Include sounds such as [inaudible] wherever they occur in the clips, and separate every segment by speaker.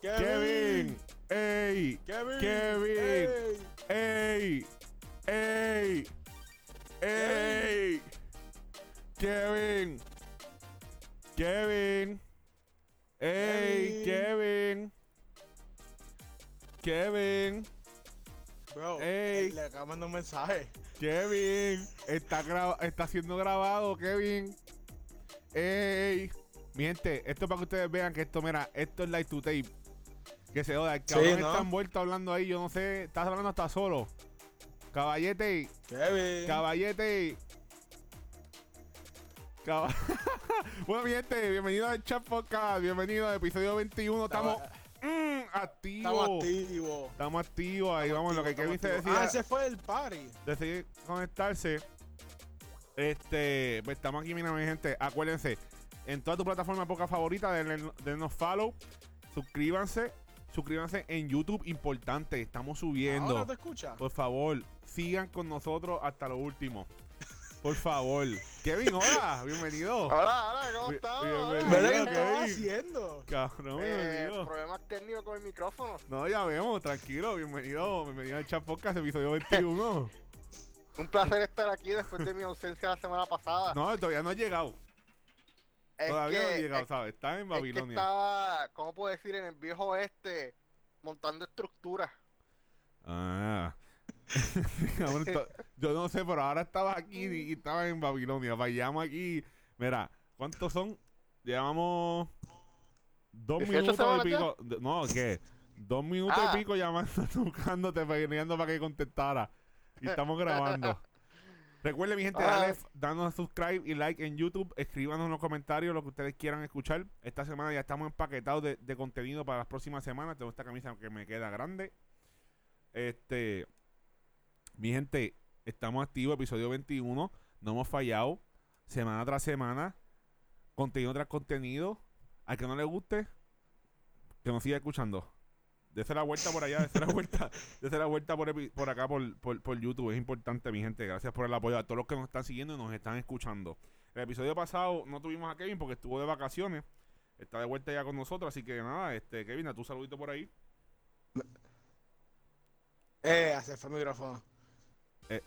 Speaker 1: Kevin. Ey.
Speaker 2: Kevin.
Speaker 1: Kevin.
Speaker 2: Ey.
Speaker 1: Ey. Ey. Ey. Kevin. Kevin. Ey, Kevin. Kevin.
Speaker 2: Bro,
Speaker 1: Ey.
Speaker 2: le acabo de mandar un mensaje.
Speaker 1: Kevin. Está, graba- está siendo grabado, Kevin. Ey. Mi gente, esto es para que ustedes vean que esto, mira, esto es live to tape. Que se joda. El
Speaker 2: Sí,
Speaker 1: cabrón
Speaker 2: ¿no?
Speaker 1: está envuelto hablando ahí, yo no sé. Estás hablando hasta solo. Caballete.
Speaker 2: Kevin.
Speaker 1: Caballete. Cab- [laughs] bueno, mi gente, bienvenido al Chat Podcast. Bienvenido al episodio 21. Estamos mm, activos.
Speaker 2: Estamos activos.
Speaker 1: Estamos activos. Ahí vamos, lo que Kevin se decía
Speaker 2: Ah, ese fue el party.
Speaker 1: decidir conectarse. Este, pues estamos aquí, mira, mi gente. Acuérdense, en toda tu plataforma poca favorita, denle- denos follow, suscríbanse, suscríbanse en YouTube, importante, estamos subiendo.
Speaker 2: Ahora te escucha.
Speaker 1: Por favor, sigan con nosotros hasta lo último. Por favor. [laughs] Kevin, hola, bienvenido.
Speaker 3: Hola, hola, ¿cómo estás?
Speaker 1: bienvenido.
Speaker 2: ¿Verdad
Speaker 1: Kevin.
Speaker 2: que estaba haciendo?
Speaker 1: Cabrón,
Speaker 3: Eh, problemas técnicos con el micrófono.
Speaker 1: No, ya vemos, tranquilo, bienvenido. Bienvenido al Chat Podcast, episodio 21. [laughs]
Speaker 3: Un placer estar aquí después de mi ausencia la semana pasada.
Speaker 1: No, todavía no ha llegado.
Speaker 3: Es
Speaker 1: Todavía no llegado,
Speaker 3: es-
Speaker 1: ¿sabes? Está en
Speaker 3: es que
Speaker 1: Babilonia.
Speaker 3: estaba, ¿cómo puedo decir? En el viejo oeste, montando estructuras.
Speaker 1: Ah. [laughs] Yo no sé, pero ahora estabas aquí y, estabas en Babilonia. Vayamos aquí. Mira, ¿cuántos son? Llevamos dos
Speaker 3: 18
Speaker 1: minutos y pico. No, ¿qué? Dos minutos
Speaker 3: Ah.
Speaker 1: y pico llamando, [laughs] buscándote, peleando para que contestara. Y estamos grabando. Recuerden, mi gente,
Speaker 3: Ah.
Speaker 1: dale, danos subscribe y like en YouTube. Escríbanos en los comentarios lo que ustedes quieran escuchar. Esta semana ya estamos empaquetados de, de contenido para las próximas semanas. Tengo esta camisa que me queda grande. Este, mi gente, estamos activos, episodio 21. No hemos fallado. Semana tras semana. Contenido tras contenido. Al que no le guste, que nos siga escuchando. Dese la vuelta por allá, dese la vuelta, dese la vuelta por, por acá por, por, por YouTube. Es importante, mi gente. Gracias por el apoyo a todos los que nos están siguiendo y nos están escuchando. El episodio pasado no tuvimos a Kevin porque estuvo de vacaciones. Está de vuelta ya con nosotros, así que nada, este Kevin, a tu saludito por ahí.
Speaker 2: Eh, se fue el micrófono.
Speaker 1: Eh.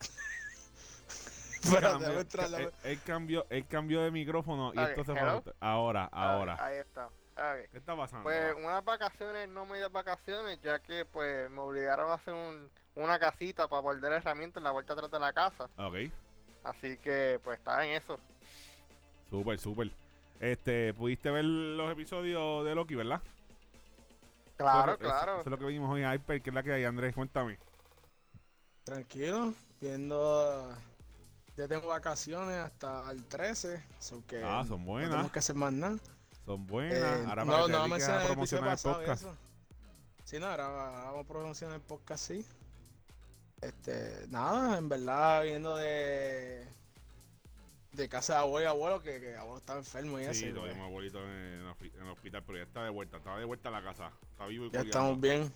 Speaker 1: [laughs]
Speaker 2: Déjame entrar la-
Speaker 1: él, él cambió, él cambió de micrófono y
Speaker 3: Ok,
Speaker 1: esto se fue. Ahora, ahora.
Speaker 3: Ah, Ahí está.
Speaker 1: ¿Qué está pasando?
Speaker 3: Pues unas vacaciones, no medias vacaciones, ya que pues me obligaron a hacer un- una casita para guardar herramientas en la vuelta atrás de la casa.
Speaker 1: ok,
Speaker 3: Así que pues estaba en eso.
Speaker 1: súper, súper. Este, pudiste ver los episodios de Loki, ¿verdad?
Speaker 3: Claro,
Speaker 1: Eso-
Speaker 3: claro.
Speaker 1: Eso, es lo que vimos hoy en Hyper, que es la que hay, Andrés, cuéntame.
Speaker 2: Tranquilo, viendo. Ya tengo vacaciones hasta el 13. so que
Speaker 1: Ah, son
Speaker 2: No
Speaker 1: buenas.
Speaker 2: tenemos que hacer más nada.
Speaker 1: Son buenas.
Speaker 2: Eh,
Speaker 1: ahora
Speaker 2: no, no vamos a
Speaker 1: promocionar el podcast.
Speaker 2: eso. Sí, no, ahora vamos a promocionar el podcast, sí. Este, nada, en verdad, viendo de. De casa de abuelo y abuelo, que, que abuelo estaba enfermo y eso.
Speaker 1: Sí, lo
Speaker 2: pues,
Speaker 1: vimos abuelito en, en el hospital, pero ya está de vuelta. Está de vuelta a la casa. Está vivo y
Speaker 2: ya
Speaker 1: coleando.
Speaker 2: estamos bien.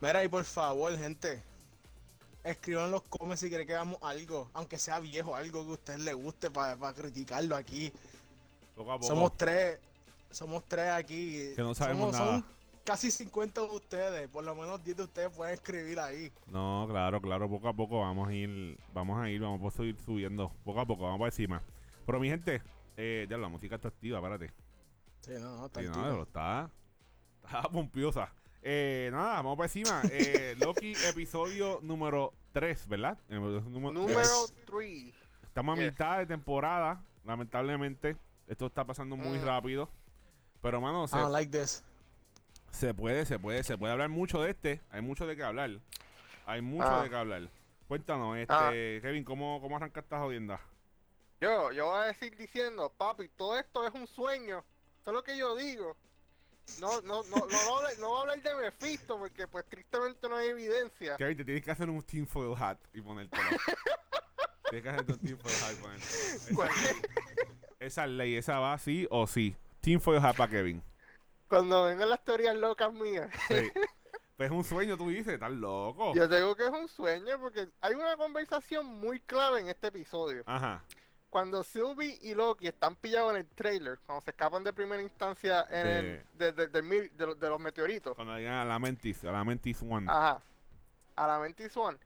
Speaker 2: Mira, y por favor, gente. Escriban en los comments si quieren que hagamos algo, aunque sea viejo, algo que a ustedes les guste para criticarlo aquí.
Speaker 1: Poco a poco.
Speaker 2: Somos tres, somos tres aquí.
Speaker 1: Que no sabemos
Speaker 2: Somos-
Speaker 1: nada.
Speaker 2: Son casi 50 de ustedes, por lo menos 10 de ustedes pueden escribir ahí.
Speaker 1: No, claro, claro, poco a poco vamos a ir, vamos a ir, vamos a ir subiendo, poco a poco, vamos para encima. Pero mi gente, eh, ya la música está activa, espérate.
Speaker 2: Sí, no, no,
Speaker 1: Sí,
Speaker 2: tranquilo.
Speaker 1: no, pero está, está [laughs] pompiosa. Eh, nada, vamos para encima. Eh, [laughs] Loki, episodio número 3, ¿verdad? Número-
Speaker 3: Número 3.
Speaker 1: Estamos a
Speaker 3: Yes.
Speaker 1: mitad de temporada, lamentablemente. Esto está pasando muy
Speaker 3: Mm.
Speaker 1: rápido. Pero, mano, se,
Speaker 2: I don't like this.
Speaker 1: se puede, se puede, se puede hablar mucho de este. Hay mucho de qué hablar. Hay mucho
Speaker 3: Ah.
Speaker 1: de qué hablar. Cuéntanos, este,
Speaker 3: Ah.
Speaker 1: Kevin, ¿cómo, cómo arranca esta jodienda?
Speaker 3: Yo, yo voy a decir diciendo, papi, todo esto es un sueño. Eso es lo que yo digo. No, no, no, no, voy a hablar- no voy a hablar de Mephisto porque pues tristemente no hay evidencia.
Speaker 1: Kevin, te tienes que hacer un tinfoil hat y ponértelo. [laughs] tienes que hacerte un tinfoil hat y ponértelo. Esa, ley, esa va sí o sí. Tinfoil hat para Kevin.
Speaker 3: cuando vengan las teorías locas mías,
Speaker 1: Sí. [laughs] Pues es un sueño, tú dices, estás loco.
Speaker 3: yo digo que es un sueño porque hay una conversación muy clave en este episodio.
Speaker 1: Ajá.
Speaker 3: cuando Sylvie y Loki están pillados en el trailer, cuando se escapan de primera instancia en
Speaker 1: De-
Speaker 3: el- de, de- de los- de los meteoritos,
Speaker 1: Cuando llegan a la Mentis, a la Mentis One.
Speaker 3: Ajá. A la Mantis One.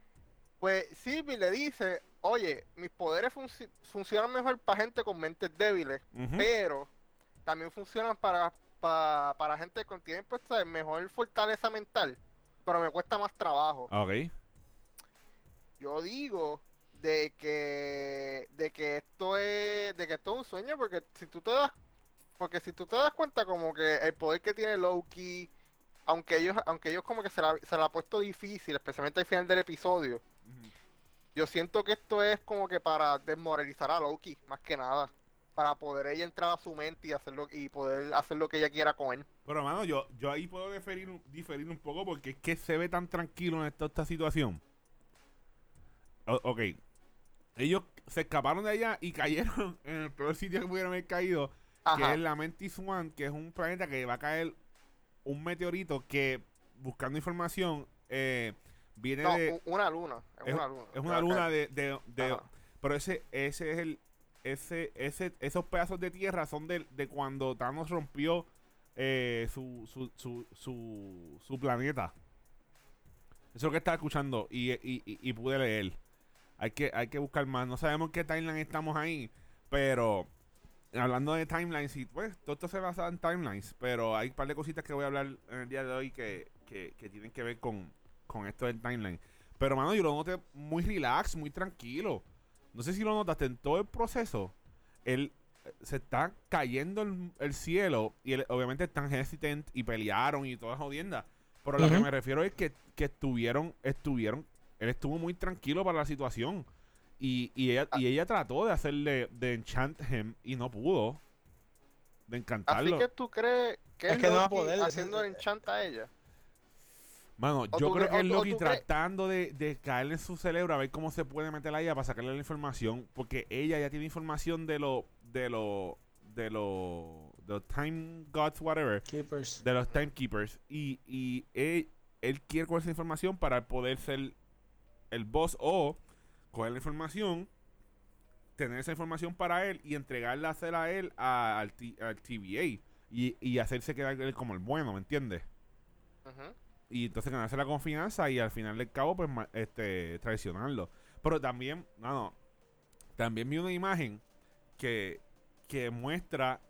Speaker 3: Pues Sylvie le dice, oye, mis poderes funci- funcionan mejor para gente con mentes débiles, pero también funcionan para, pa- para gente con tiene pues, mejor fortaleza mental, pero me cuesta más trabajo.
Speaker 1: Ok.
Speaker 3: Yo digo de que de que esto es de que esto es un sueño porque si tú te das porque si tú te das cuenta como que el poder que tiene Loki aunque ellos aunque ellos como que se la, se la ha puesto difícil especialmente al final del episodio. Yo siento que esto es como que para desmoralizar a Loki más que nada para poder ella entrar a su mente y hacerlo y poder hacer lo que ella quiera con él
Speaker 1: Pero, hermano, yo, yo ahí puedo diferir, un- diferir un poco porque es que se ve tan tranquilo en esta, esta situación. O- ok. Ellos se escaparon de allá y cayeron [laughs] en el peor sitio que pudieron haber caído, que es la Mentis One, que es un planeta que va a caer un meteorito que, buscando información, eh, viene
Speaker 3: no,
Speaker 1: de...
Speaker 3: una luna es,
Speaker 1: es,
Speaker 3: una luna
Speaker 1: es una luna de... de- de- pero ese, ese es el... Ese, ese, esos pedazos de tierra son de, de cuando Thanos rompió eh, su, su, su, su, su planeta. Eso es lo que estaba escuchando y, y, y- y pude leer. Hay que, hay que buscar más. No sabemos qué timeline estamos ahí, pero hablando de timelines, y pues todo esto se basa en timelines, pero hay un par de cositas que voy a hablar en el día de hoy que, que, que tienen que ver con, con esto del timeline. Pero, mano, yo lo noté muy relax, muy tranquilo. No sé si lo notaste en todo el proceso. Él eh, se está cayendo el, el cielo y él, obviamente están hesitant y pelearon y toda jodienda. Pero lo que me refiero es que, que estuvieron, estuvieron, él estuvo muy tranquilo para la situación. Y, y ella, y ella trató de hacerle, de enchant him y no pudo. De
Speaker 3: Así
Speaker 1: encantarlo.
Speaker 3: que tú crees que
Speaker 2: Es que no va a poder,
Speaker 3: haciendo
Speaker 2: es-
Speaker 3: enchant a ella.
Speaker 1: Mano, yo creo
Speaker 3: cre-
Speaker 1: que es Loki tratando de, de caerle en su cerebro a ver cómo se puede meter a ella para sacarle la información. Porque ella ya tiene información de lo, de lo, de lo, de los time gods, whatever,
Speaker 2: Keepers.
Speaker 1: de los timekeepers. Y, y él, él quiere coger esa información para poder ser el boss o coger la información, tener esa información para él y entregarla a hacer a él a- al, T- al TVA. Y, y hacerse quedar él como el bueno, ¿me entiendes?
Speaker 3: Ujú.
Speaker 1: Y entonces ganarse la confianza y al final del cabo pues este traicionarlo. Pero también no no también vi una imagen que que muestra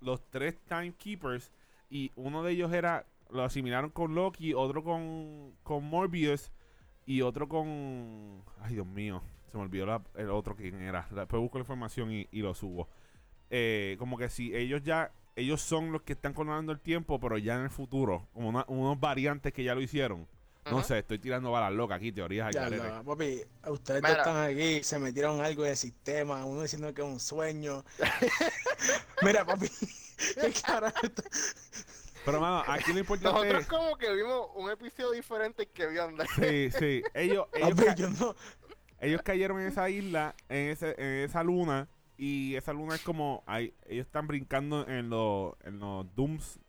Speaker 1: los tres timekeepers y uno de ellos era lo asimilaron con Loki otro con con Morbius y otro con ay Dios mío se me olvidó el otro quién era. Después busco la información y, y lo subo. Eh, como que si ellos ya ellos son los que están controlando el tiempo, pero ya en el futuro, como una- unos variantes que ya lo hicieron. No sé, estoy tirando balas locas aquí, teorías
Speaker 2: Ya, no, papi, ustedes
Speaker 3: Mira.
Speaker 2: están aquí, se metieron algo de sistema, uno diciendo que es un sueño. [laughs] Mira, papi, [laughs] qué carajo. esto-
Speaker 1: Pero, mano, aquí lo importante
Speaker 3: Nosotros
Speaker 1: es...
Speaker 3: como que vimos un episodio diferente que vio Andrés.
Speaker 1: Sí, sí. Ellos, [laughs] ellos,
Speaker 2: Papi,
Speaker 1: ca-
Speaker 2: yo no.
Speaker 1: ellos cayeron en esa isla, en, ese, en esa luna, y esa luna es como... Hay, ellos están brincando en los, en los dooms,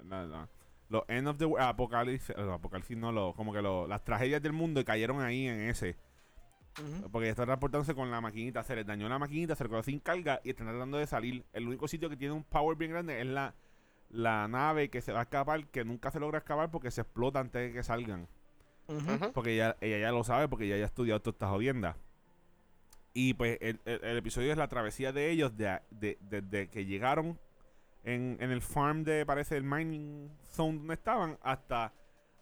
Speaker 1: en la- la- los end of the world, apocalipsis, eh, apocalipsis no, lo- como que lo- las tragedias del mundo y cayeron ahí en ese. Porque está transportándose con la maquinita. Se les dañó la maquinita, se le quedó sin carga y están tratando de salir. El único sitio que tiene un power bien grande es la, la nave que se va a escapar, que nunca se logra escapar porque se explota antes de que salgan. Porque ella, ella ya lo sabe, porque ella ya ha estudiado todas estas jodiendas. Y pues el, el- el episodio es la travesía de ellos de, de- desde que llegaron en, en el farm de, parece, el mining zone donde estaban, hasta,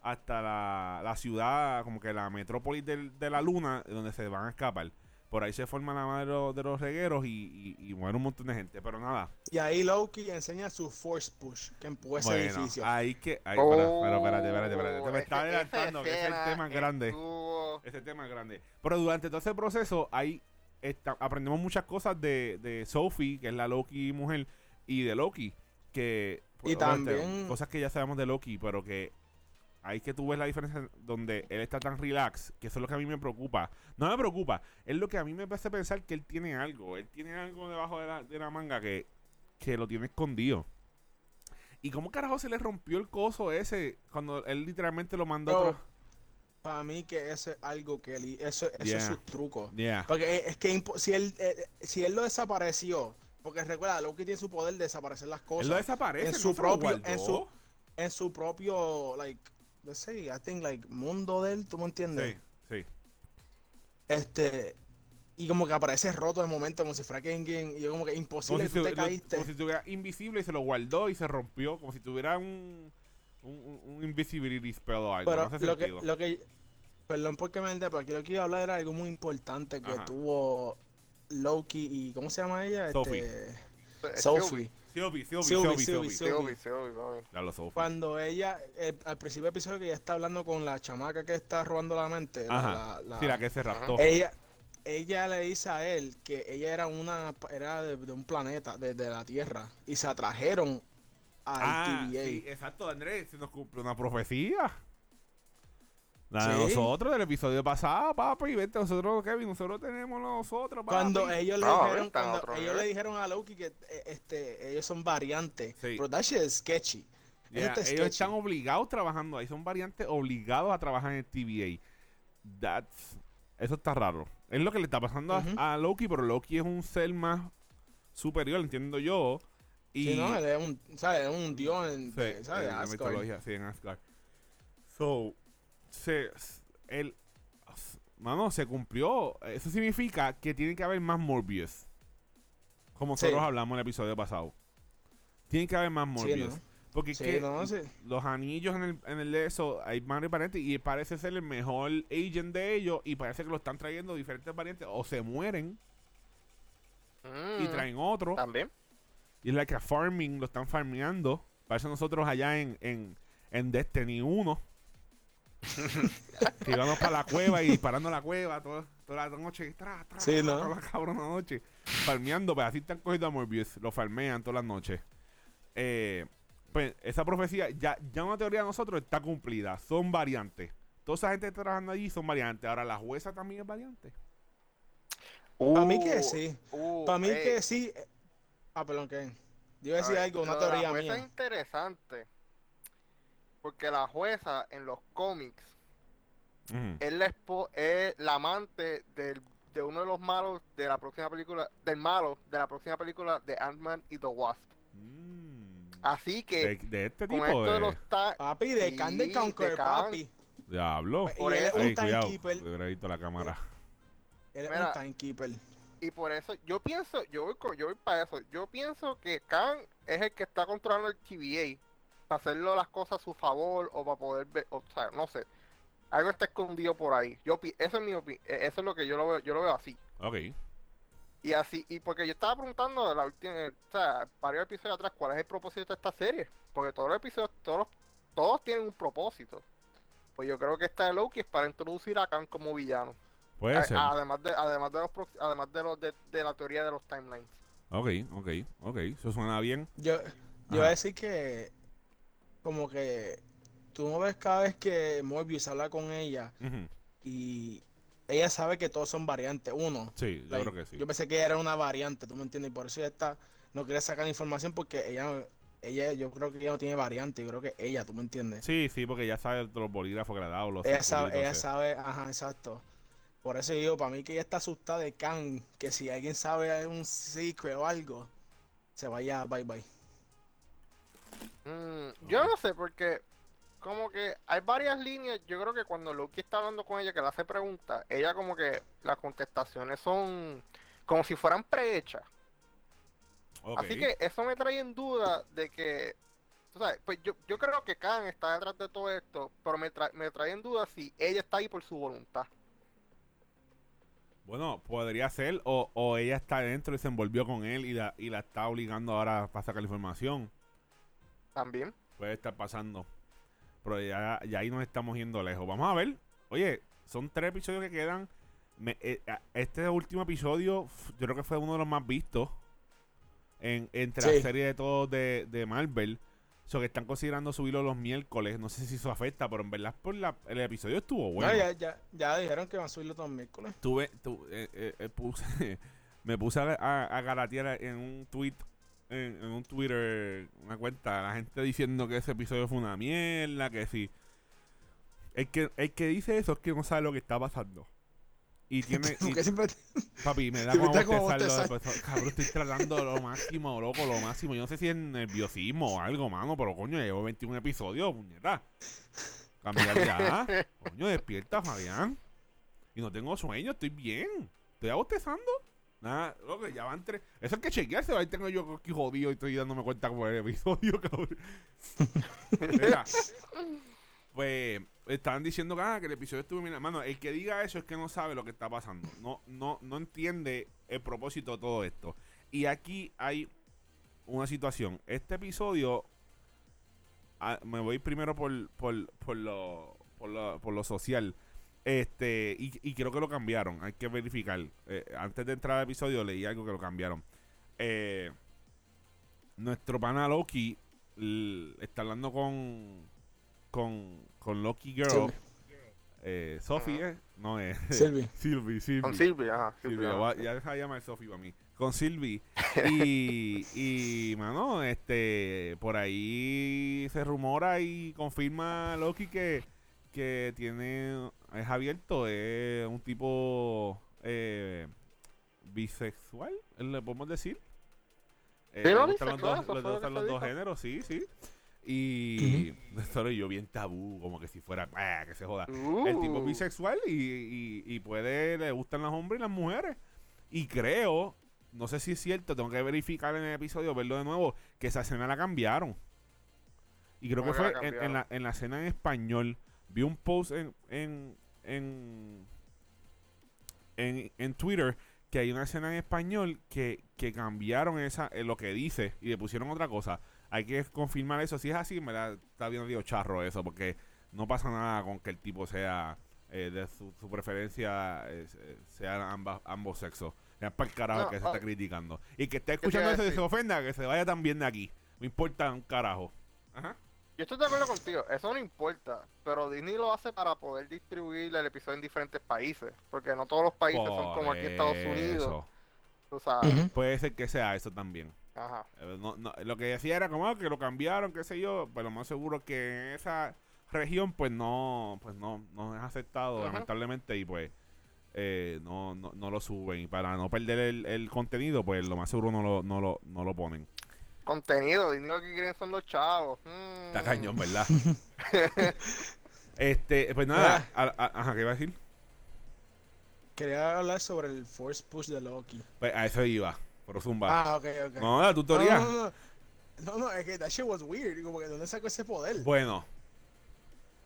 Speaker 1: hasta la, la ciudad, como que la metrópolis del- de la luna, donde se van a escapar. Por ahí se forma la madre de los, de los regueros y, y, y muere un montón de gente. Pero nada.
Speaker 2: Y ahí Loki enseña su Force Push, que empujó ese
Speaker 1: bueno,
Speaker 2: edificio.
Speaker 1: ahí que... Ahí, pero, pero
Speaker 3: Oh,
Speaker 1: espérate, espérate, espérate. Te me está
Speaker 3: ese-
Speaker 1: adelantando, que ese es el tema grande. Ese tema es grande. Pero durante todo ese proceso, ahí aprendemos muchas cosas de, de Sophie, que es la Loki mujer, y de Loki. Que,
Speaker 2: Y
Speaker 1: obviamente,
Speaker 2: también-
Speaker 1: Cosas que ya sabemos de Loki, pero que ahí que tú ves la diferencia donde él está tan relax, que eso es lo que a mí me preocupa. No me preocupa, es lo que a mí me hace pensar que él tiene algo. Él tiene algo debajo de la, de la manga que, que lo tiene escondido. ¿Y cómo carajo se le rompió el coso ese cuando él literalmente lo mandó? a otro-
Speaker 2: para mí que eso es algo que él, eso, eso
Speaker 1: Yeah.
Speaker 2: es su truco.
Speaker 1: Yeah.
Speaker 2: Porque es- que si él, eh, si él lo desapareció, porque recuerda, Loki tiene su poder de desaparecer las
Speaker 1: Él
Speaker 2: cosas
Speaker 1: lo desaparece.
Speaker 2: en
Speaker 1: no
Speaker 2: su propio- en su- en su propio, like, let's say, I think, like, mundo de él, ¿tú me entiendes?
Speaker 1: Sí, sí.
Speaker 2: Este, y como que aparece roto de momento, como si fuera Kengen, y yo como que
Speaker 1: Como
Speaker 2: imposible
Speaker 1: si,
Speaker 2: que tú te
Speaker 1: lo-
Speaker 2: caíste.
Speaker 1: como si estuviera invisible y se lo guardó y se rompió. Como si tuviera un, un, un- invisibility spell o algo.
Speaker 2: Pero
Speaker 1: no hace
Speaker 2: lo que, lo que, perdón porque me enteré, pero aquí lo que iba a hablar era algo muy importante que
Speaker 1: Ajá.
Speaker 2: tuvo Loki y, ¿cómo se llama ella?
Speaker 1: Sophie.
Speaker 2: Este, Sophie.
Speaker 1: Lo Sophie.
Speaker 2: Cuando ella, eh, al principio del episodio que ella está hablando con la chamaca que está robando la mente,
Speaker 1: Ajá.
Speaker 2: la- la-
Speaker 1: Sí, la que se raptó.
Speaker 2: ella, ella le dice a él que ella era una, era de, de un planeta, de, de la Tierra, y se atrajeron
Speaker 1: Ah, sí, exacto, Andrés. Se nos cumple una profecía. La de
Speaker 2: Sí.
Speaker 1: nosotros del episodio pasado, papi. Vente, nosotros, Kevin, nosotros tenemos nosotros, papi.
Speaker 2: Cuando ellos le
Speaker 3: No,
Speaker 2: dijeron, cuando ellos le a Loki que eh, este, ellos son variantes,
Speaker 1: Sí.
Speaker 2: pero that shit is sketchy.
Speaker 1: Yeah, ellos
Speaker 2: sketchy.
Speaker 1: están obligados trabajando ahí, son variantes obligados a trabajar en el TVA. That's, eso está raro. Es lo que le está pasando a, Loki, pero Loki es un ser más superior, entiendo yo. Y
Speaker 2: Sí, no, él es un, ¿sabes? Es un dios en,
Speaker 1: Sí,
Speaker 2: ¿sabes?
Speaker 1: en la mitología, sí, en Asgard. So, se, el, mano, se cumplió. Eso significa que tiene que haber más Morbius. Como
Speaker 2: Sí.
Speaker 1: nosotros hablamos en el episodio pasado. Tiene que haber más
Speaker 2: Sí,
Speaker 1: Morbius.
Speaker 2: ¿no?
Speaker 1: Porque es
Speaker 2: Sí,
Speaker 1: que
Speaker 2: no, sí.
Speaker 1: los anillos en el, en el de eso, hay varios variantes y parece ser el mejor agent de ellos y parece que lo están trayendo diferentes variantes o se mueren y
Speaker 3: Mm,
Speaker 1: traen otro.
Speaker 3: También.
Speaker 1: Y es la que farming lo están farmeando. Para eso nosotros allá en, en, en Destiny 1. que íbamos para la cueva y disparando a la cueva toda, toda la noche. Tra, tra,
Speaker 2: Sí, ¿no?
Speaker 1: Toda la cabrona noche. Farmeando, pues así están cogiendo a Morbius. Lo farmean todas las noches. Eh, pues esa profecía, ya, ya una teoría de nosotros está cumplida. Son variantes. Toda esa gente que está trabajando allí son variantes. Ahora, la jueza también es variante.
Speaker 2: Para mí que
Speaker 3: Uh,
Speaker 2: sí.
Speaker 3: uh,
Speaker 2: Para mí
Speaker 3: ey,
Speaker 2: que sí. Ah, perdón, que Yo iba a
Speaker 3: a
Speaker 2: decir
Speaker 3: ver,
Speaker 2: algo, una
Speaker 3: de la
Speaker 2: teoría
Speaker 3: jueza es
Speaker 2: mía.
Speaker 3: interesante. Porque la jueza en los cómics
Speaker 1: Ujú.
Speaker 3: es la, espo- es la amante del- de uno de los malos de la próxima película, del malo de la próxima película de Ant-Man y the Wasp.
Speaker 1: Mm.
Speaker 3: Así que
Speaker 1: de este
Speaker 3: con
Speaker 1: tipo
Speaker 3: esto de
Speaker 1: de...
Speaker 3: los
Speaker 2: Papi, de
Speaker 3: Sí,
Speaker 2: Candy
Speaker 3: de
Speaker 2: Conquer, papi.
Speaker 1: Diablo.
Speaker 3: Por
Speaker 2: él es un timekeeper.
Speaker 1: Le hubiera visto la cámara.
Speaker 2: Él es
Speaker 3: Mira.
Speaker 2: un timekeeper.
Speaker 3: Y por eso yo pienso, yo voy, co- yo voy para eso. Yo pienso que Khan es el que está controlando el TVA para hacerlo las cosas a su favor o para poder ver, o sea, no sé. Algo está escondido por ahí. Yo eso es mi opi- eh, eso es lo que yo lo veo, yo lo veo así.
Speaker 1: Ok.
Speaker 3: Y así, y porque yo estaba preguntando de la última, o sea, varios episodios atrás, cuál es el propósito de esta serie. Porque todos los episodios, todos, todos tienen un propósito. Pues yo creo que esta de Loki es para introducir a Khan como villano.
Speaker 1: Puede
Speaker 3: A-
Speaker 1: ser.
Speaker 3: además de, además de los además de los de, de la teoría de los timelines.
Speaker 1: Ok, ok, ok. Eso suena bien.
Speaker 2: Yo, yo iba a decir que como que tú no ves cada vez que Morbius habla con ella y ella sabe que todos son variantes. Uno,
Speaker 1: Sí, yo
Speaker 2: like,
Speaker 1: creo que sí.
Speaker 2: yo pensé que ella era una variante, ¿tú me entiendes? Y por eso ella está, no quiere sacar información porque ella, ella, yo creo que ella no tiene variante, yo creo que ella, ¿tú me entiendes?
Speaker 1: Sí, sí, porque ya sabe los bolígrafos que le ha dado. Los
Speaker 2: ella sabe, ella sabe, ajá, exacto. Por eso digo, para mí que ella está asustada de Khan, que si alguien sabe un secret o algo, se vaya bye bye.
Speaker 3: Mm, yo no sé, porque como que hay varias líneas. Yo creo que cuando Loki está hablando con ella, que le hace preguntas, ella como que las contestaciones son como si fueran prehechas. Así que eso me trae en duda de que, tú sabes, pues yo, yo creo que Khan está detrás de todo esto, pero me, tra- me trae en duda si ella está ahí por su voluntad.
Speaker 1: Bueno, podría ser, o, o ella está adentro y se envolvió con él y la, y la está obligando ahora para sacar la información.
Speaker 3: También.
Speaker 1: Puede estar pasando. Pero ya, ya ahí nos estamos yendo lejos. Vamos a ver. Oye, son tres episodios que quedan. Me- eh, a- este último episodio, yo creo que fue uno de los más vistos en, entre
Speaker 2: Sí.
Speaker 1: la serie de todos de, de Marvel. So que están considerando subirlo los miércoles. No sé si eso afecta, pero en verdad por la, el episodio estuvo bueno.
Speaker 2: No, ya, ya, ya dijeron que van a subirlo todos los miércoles.
Speaker 1: Tuve, tu- eh, eh, eh, puse, [laughs] me puse a, a, en un tweet, en, en un Twitter, una cuenta, la gente diciendo que ese episodio fue una mierda, que sí. El que, el que dice eso es que no sabe lo que está pasando. Y [laughs] tiene. y-
Speaker 2: Porque siempre
Speaker 1: papi, me [laughs] da como bostezarlo después. Cabrón, estoy tratando lo máximo, loco, lo máximo. Yo no sé si es nerviosismo o algo, mano, pero coño, llevo 21 episodios, puñeta. Cambiar ya. [laughs] Coño, despierta, Fabián. Y no tengo sueño, estoy bien. Estoy abostezando. Nada, loco, ya van tres. Eso hay que chequearse. Ahí tengo yo aquí jodido y estoy dándome cuenta por el episodio, cabrón. Mira, pues estaban diciendo que, ah, que el episodio estuvo bien. Mano, el que diga eso es que no sabe lo que está pasando. No, no, no entiende el propósito de todo esto. Y aquí hay una situación. Este episodio, ah, me voy primero por, por, por, lo, por, lo, por lo social. Este, y, y creo que lo cambiaron. Hay que verificar. Eh, antes de entrar al episodio leí algo que lo cambiaron. Eh, nuestro pana Loki está hablando con con, con Loki Girl. Eh, Sophie, ¿eh? No [laughs] es.
Speaker 2: Sylvie.
Speaker 1: Sylvie, Sylvie.
Speaker 3: Con Silvia, ajá.
Speaker 1: Silvia,
Speaker 3: Silvia.
Speaker 1: voy a- ya deja de llamar Sophie para mí. Con Silvi. Y, [laughs] y, mano, este, por ahí se rumora y confirma Loki que, que tiene, es abierto, es un tipo eh, bisexual, le podemos decir. Eh,
Speaker 3: Sí,
Speaker 1: le
Speaker 3: no,
Speaker 1: gustan los
Speaker 3: bisexual,
Speaker 1: dos, los
Speaker 3: se
Speaker 1: dos géneros, sí, sí. Y [laughs] solo yo bien tabú, como que si fuera, ah, que se joda. El tipo es
Speaker 3: Uh.
Speaker 1: bisexual y, y, y puede, le gustan los hombres y las mujeres. Y creo, no sé si es cierto, tengo que verificar en el episodio, verlo de nuevo, que esa escena la cambiaron. Y creo que
Speaker 3: ¿Cómo que
Speaker 1: fue
Speaker 3: la
Speaker 1: en, la, en la escena en español. Vi un post en, en, en, en, en Twitter que hay una escena en español que, que cambiaron esa, eh, lo que dice y le pusieron otra cosa. Hay que confirmar eso. Si es así, me la está viendo digo charro eso, porque no pasa nada con que el tipo sea eh, de su, su preferencia eh, se- sean ambas, ambos sexos. Es para el carajo
Speaker 3: No,
Speaker 1: que se
Speaker 3: ah.
Speaker 1: está criticando. Y que esté escuchando eso y se ofenda, que se vaya también de aquí. No importa un carajo. Ajá.
Speaker 3: Yo estoy de acuerdo contigo, eso no importa, pero Disney lo hace para poder distribuir el episodio en diferentes países, porque no todos los países son como aquí en Estados Unidos,
Speaker 1: eso.
Speaker 3: tú sabes.
Speaker 2: Ujú.
Speaker 1: Puede ser que sea eso también.
Speaker 3: Ajá.
Speaker 1: Eh, no- no, lo que decía era como ah, que lo cambiaron, qué sé yo, pero lo más seguro que en esa región pues no pues no, no es aceptado
Speaker 3: Ajá.
Speaker 1: lamentablemente y pues eh, no, no, no lo suben y para no perder el, el contenido pues lo más seguro no lo, no lo, no lo ponen.
Speaker 3: Contenido, Disney lo que quieren son los chavos. Mm.
Speaker 1: Está cañón, ¿verdad? [laughs] este, pues nada, a- a- ajá, ¿qué iba a decir?
Speaker 2: Quería hablar sobre el Force Push de Loki.
Speaker 1: Pues a eso iba, pero zumba.
Speaker 2: Ah, ok, ok.
Speaker 1: no, la tutoría.
Speaker 2: no, no, no. No, no, es que that shit was weird. Como que ¿dónde sacó ese poder?
Speaker 1: Bueno,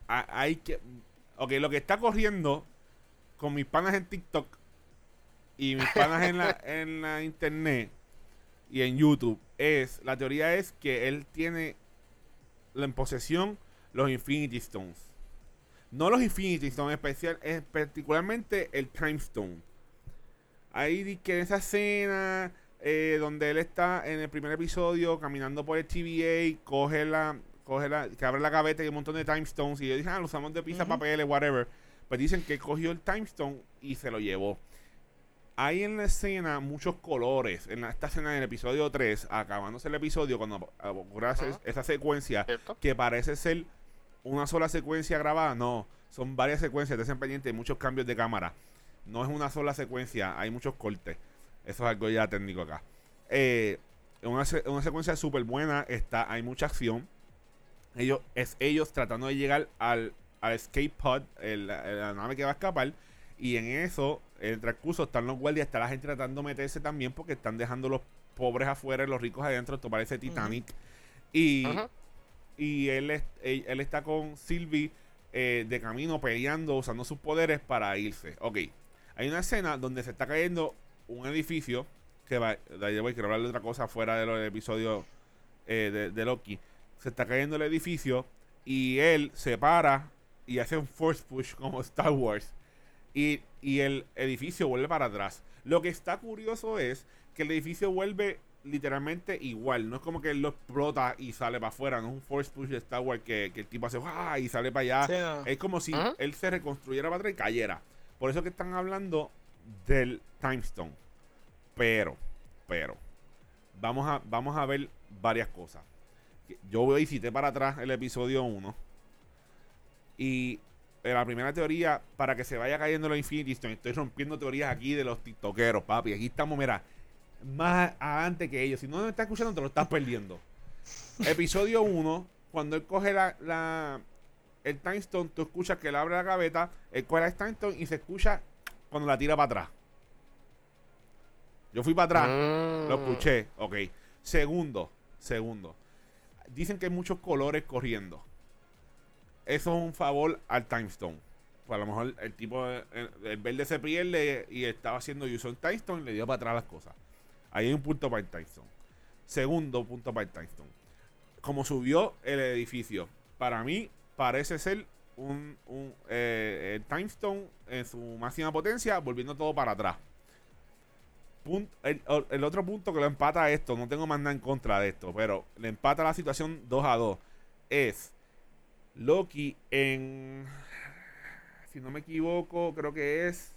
Speaker 1: hay que. Ok, lo que está corriendo con mis panas en TikTok y mis panas en la, [laughs] en la internet y en YouTube es. La teoría es que él tiene en posesión los Infinity Stones. No los Infinity Stones, especial, es particularmente el Time Stone. Ahí di que en esa escena eh, donde él está en el primer episodio caminando por el TVA, coge la, coge la, que abre la gaveta y un montón de Time Stones. Y yo dije, ah, lo usamos de pizza,
Speaker 2: Ujú.
Speaker 1: papeles, whatever. Pues dicen que cogió el Time Stone y se lo llevó. Hay en la escena muchos colores. En la- esta escena del episodio 3, acabándose el episodio, cuando ah, ocurre esa-
Speaker 3: Ajá.
Speaker 1: esa secuencia,
Speaker 3: ¿Cierto?
Speaker 1: que parece ser una sola secuencia grabada. No, son varias secuencias. Estén pendientes, hay muchos cambios de cámara. No es una sola secuencia, hay muchos cortes. Eso es algo ya técnico acá. Eh, una, una secuencia súper buena, está, hay mucha acción. Ellos, es ellos tratando de llegar al, al escape pod, el- el- la nave que va a escapar. Y en eso, en el transcurso, están los guardias, está la gente tratando de meterse también porque están dejando los pobres afuera y los ricos adentro. Esto parece Titanic. Y,
Speaker 3: Ajá.
Speaker 1: y él, él está con Sylvie eh, de camino peleando, usando sus poderes para irse. Ok. Hay una escena donde se está cayendo un edificio. Que va, de ahí voy, quiero hablar de otra cosa fuera del episodio eh, de, de Loki. Se está cayendo el edificio y él se para y hace un force push como Star Wars. Y, y el edificio vuelve para atrás. Lo que está curioso es que el edificio vuelve literalmente igual. No es como que él lo explota y sale para afuera. No es un force push de Star Wars que, que el tipo hace ¡ah! y sale para allá.
Speaker 2: Sí, no.
Speaker 1: Es como si él se reconstruyera para atrás y cayera. Por eso que están hablando del Time Stone. Pero, pero, vamos a, vamos a ver varias cosas. Yo visité para atrás el episodio 1 y la primera teoría, para que se vaya cayendo los Infinity Stone, estoy rompiendo teorías aquí de los tiktokeros, papi. Aquí estamos, mira, más adelante que ellos. Si no me estás escuchando, te lo estás perdiendo. Episodio 1, cuando él coge la, la el Time Stone, tú escuchas que él abre la gaveta, él coge la Time Stone y se escucha cuando la tira para atrás. Yo fui para atrás, lo
Speaker 3: Mm.
Speaker 1: escuché, ok. Segundo, segundo. Dicen que hay muchos colores corriendo. Eso es un favor al Time Stone. Pues a lo mejor el tipo, el, el verde se pierde y estaba haciendo use on Time Stone y le dio para atrás las cosas. Ahí hay un punto para el Time Stone. Segundo punto para el Time Stone. Como subió el edificio, para mí parece ser un, un eh, Time Stone en su máxima potencia, volviendo todo para atrás. El, el otro punto que lo empata a esto, no tengo más nada en contra de esto, pero le empata la situación 2 a 2, es Loki en, si no me equivoco, creo que es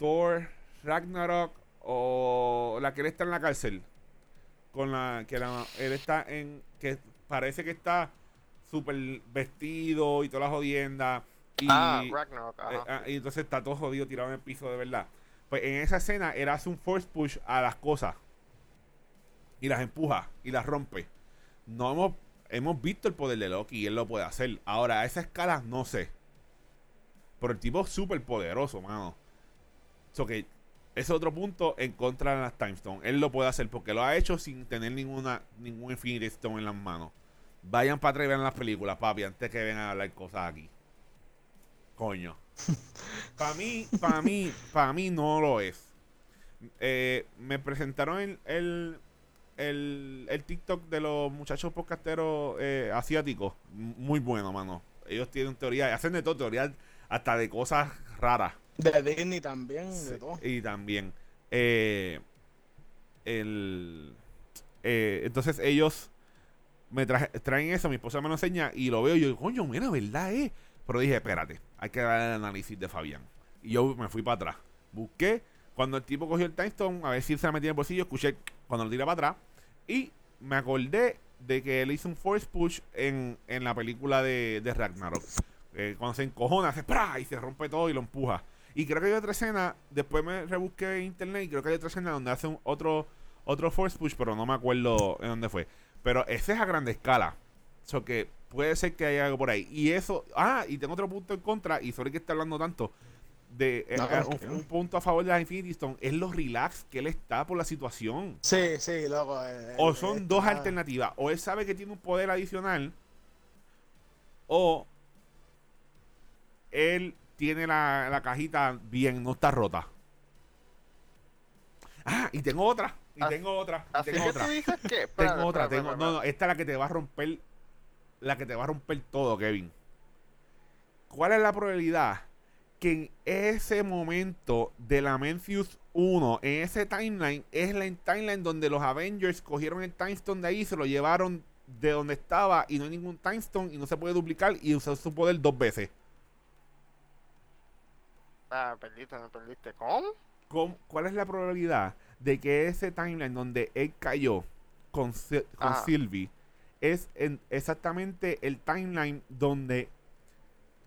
Speaker 1: Thor Ragnarok o la que él está en la cárcel. Con la que la- él está en, que parece que está súper vestido y toda la jodienda. Y,
Speaker 3: Ah, Ragnarok,
Speaker 1: eh,
Speaker 3: ajá.
Speaker 1: ah, y entonces está todo jodido tirado en el piso de verdad. Pues en esa escena él hace un force push a las cosas. Y las empuja y las rompe. No hemos, hemos visto el poder de Loki y él lo puede hacer. Ahora, a esa escala no sé. Pero el tipo es súper poderoso, mano. So que ese es otro punto en contra de las Time Stone. Él lo puede hacer porque lo ha hecho sin tener ninguna ningún Infinity Stone en las manos. Vayan para atrás y vean las películas, papi, antes que vengan a hablar cosas aquí. Coño. [laughs] Para mí, para mí, para mí no lo es. Eh, me presentaron el, el, el, el TikTok de los muchachos podcasteros eh, asiáticos. Muy bueno, mano. Ellos tienen teoría, hacen de todo, teorías hasta de cosas raras.
Speaker 2: De Disney también,
Speaker 1: Sí,
Speaker 2: de todo.
Speaker 1: Y también. eh, el, eh, entonces ellos me traje- traen eso, mi esposa me lo enseña y lo veo y yo coño, mira, ¿verdad eh? Pero dije, espérate, hay que dar el análisis de Fabián. Y yo me fui para atrás. Busqué cuando el tipo cogió el Time Stone, a ver si se la metía en el bolsillo, escuché cuando lo tira para atrás. Y me acordé de que él hizo un force push en, en la película de, de Ragnarok. Eh, cuando se encojona, hace ¡pra! y se rompe todo y lo empuja. Y creo que hay otra escena, después me rebusqué en internet y creo que hay otra escena donde hace otro, otro force push, pero no me acuerdo en dónde fue. Pero ese es a grande escala. So que puede ser que haya algo por ahí. Y eso, ah, y tengo otro punto en contra, y sorry que esté hablando tanto, de eh,
Speaker 2: No,
Speaker 1: eh, un, un punto a favor de la Infinity Stone, es lo relax que él está por la situación.
Speaker 2: Sí, sí, loco. eh,
Speaker 1: O son dos
Speaker 2: está-
Speaker 1: alternativas. O él sabe que tiene un poder adicional. O él tiene la, la cajita bien, no está rota. Ah, y tengo otra. Y tengo otra. Y
Speaker 3: Así
Speaker 1: tengo
Speaker 3: que
Speaker 1: otra.
Speaker 3: tú dices que.
Speaker 1: Tengo
Speaker 3: espérate,
Speaker 1: otra.
Speaker 3: espérate,
Speaker 1: Tengo, no, no, esta es la que te va a romper. La que te va a romper todo, Kevin. ¿Cuál es la probabilidad que en ese momento de la Mencius 1, en ese timeline, es la timeline donde los Avengers cogieron el Time Stone de ahí, se lo llevaron de donde estaba y no hay ningún Time Stone y no se puede duplicar y usó su poder dos veces?
Speaker 3: Ah, perdiste, me perdiste. ¿Cómo-
Speaker 1: ¿Cuál es la probabilidad de que ese timeline donde él cayó con, con
Speaker 3: Ajá.
Speaker 1: Sylvie es en exactamente el timeline donde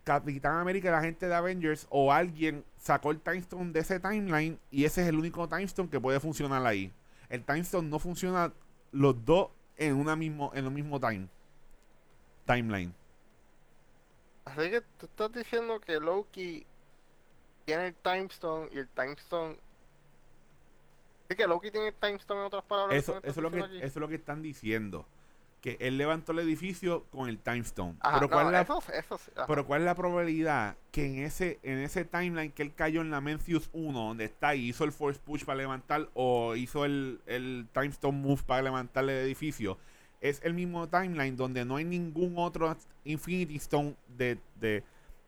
Speaker 1: Capitán América la gente de Avengers o alguien sacó el Time Stone de ese timeline y ese es el único Time Stone que puede funcionar ahí. El Time Stone no funciona los dos en una mismo en el mismo time timeline.
Speaker 3: Así que tú estás diciendo que Loki tiene el Time Stone y el Time Stone. Así que Loki tiene el Time Stone en otras palabras.
Speaker 1: Eso,
Speaker 3: ¿tú me
Speaker 1: eso, es lo que, eso es lo que están diciendo. Que él levantó el edificio con el Time Stone.
Speaker 3: aquí? Ajá,
Speaker 1: Pero ¿cuál
Speaker 3: no.
Speaker 1: Pero ¿cuál es la probabilidad que en ese en ese timeline que él cayó en la Mencius 1, donde está y hizo el Force Push para levantar o hizo el, el Time Stone Move para levantar el edificio, es el mismo timeline donde no hay ningún otro Infinity Stone de, de,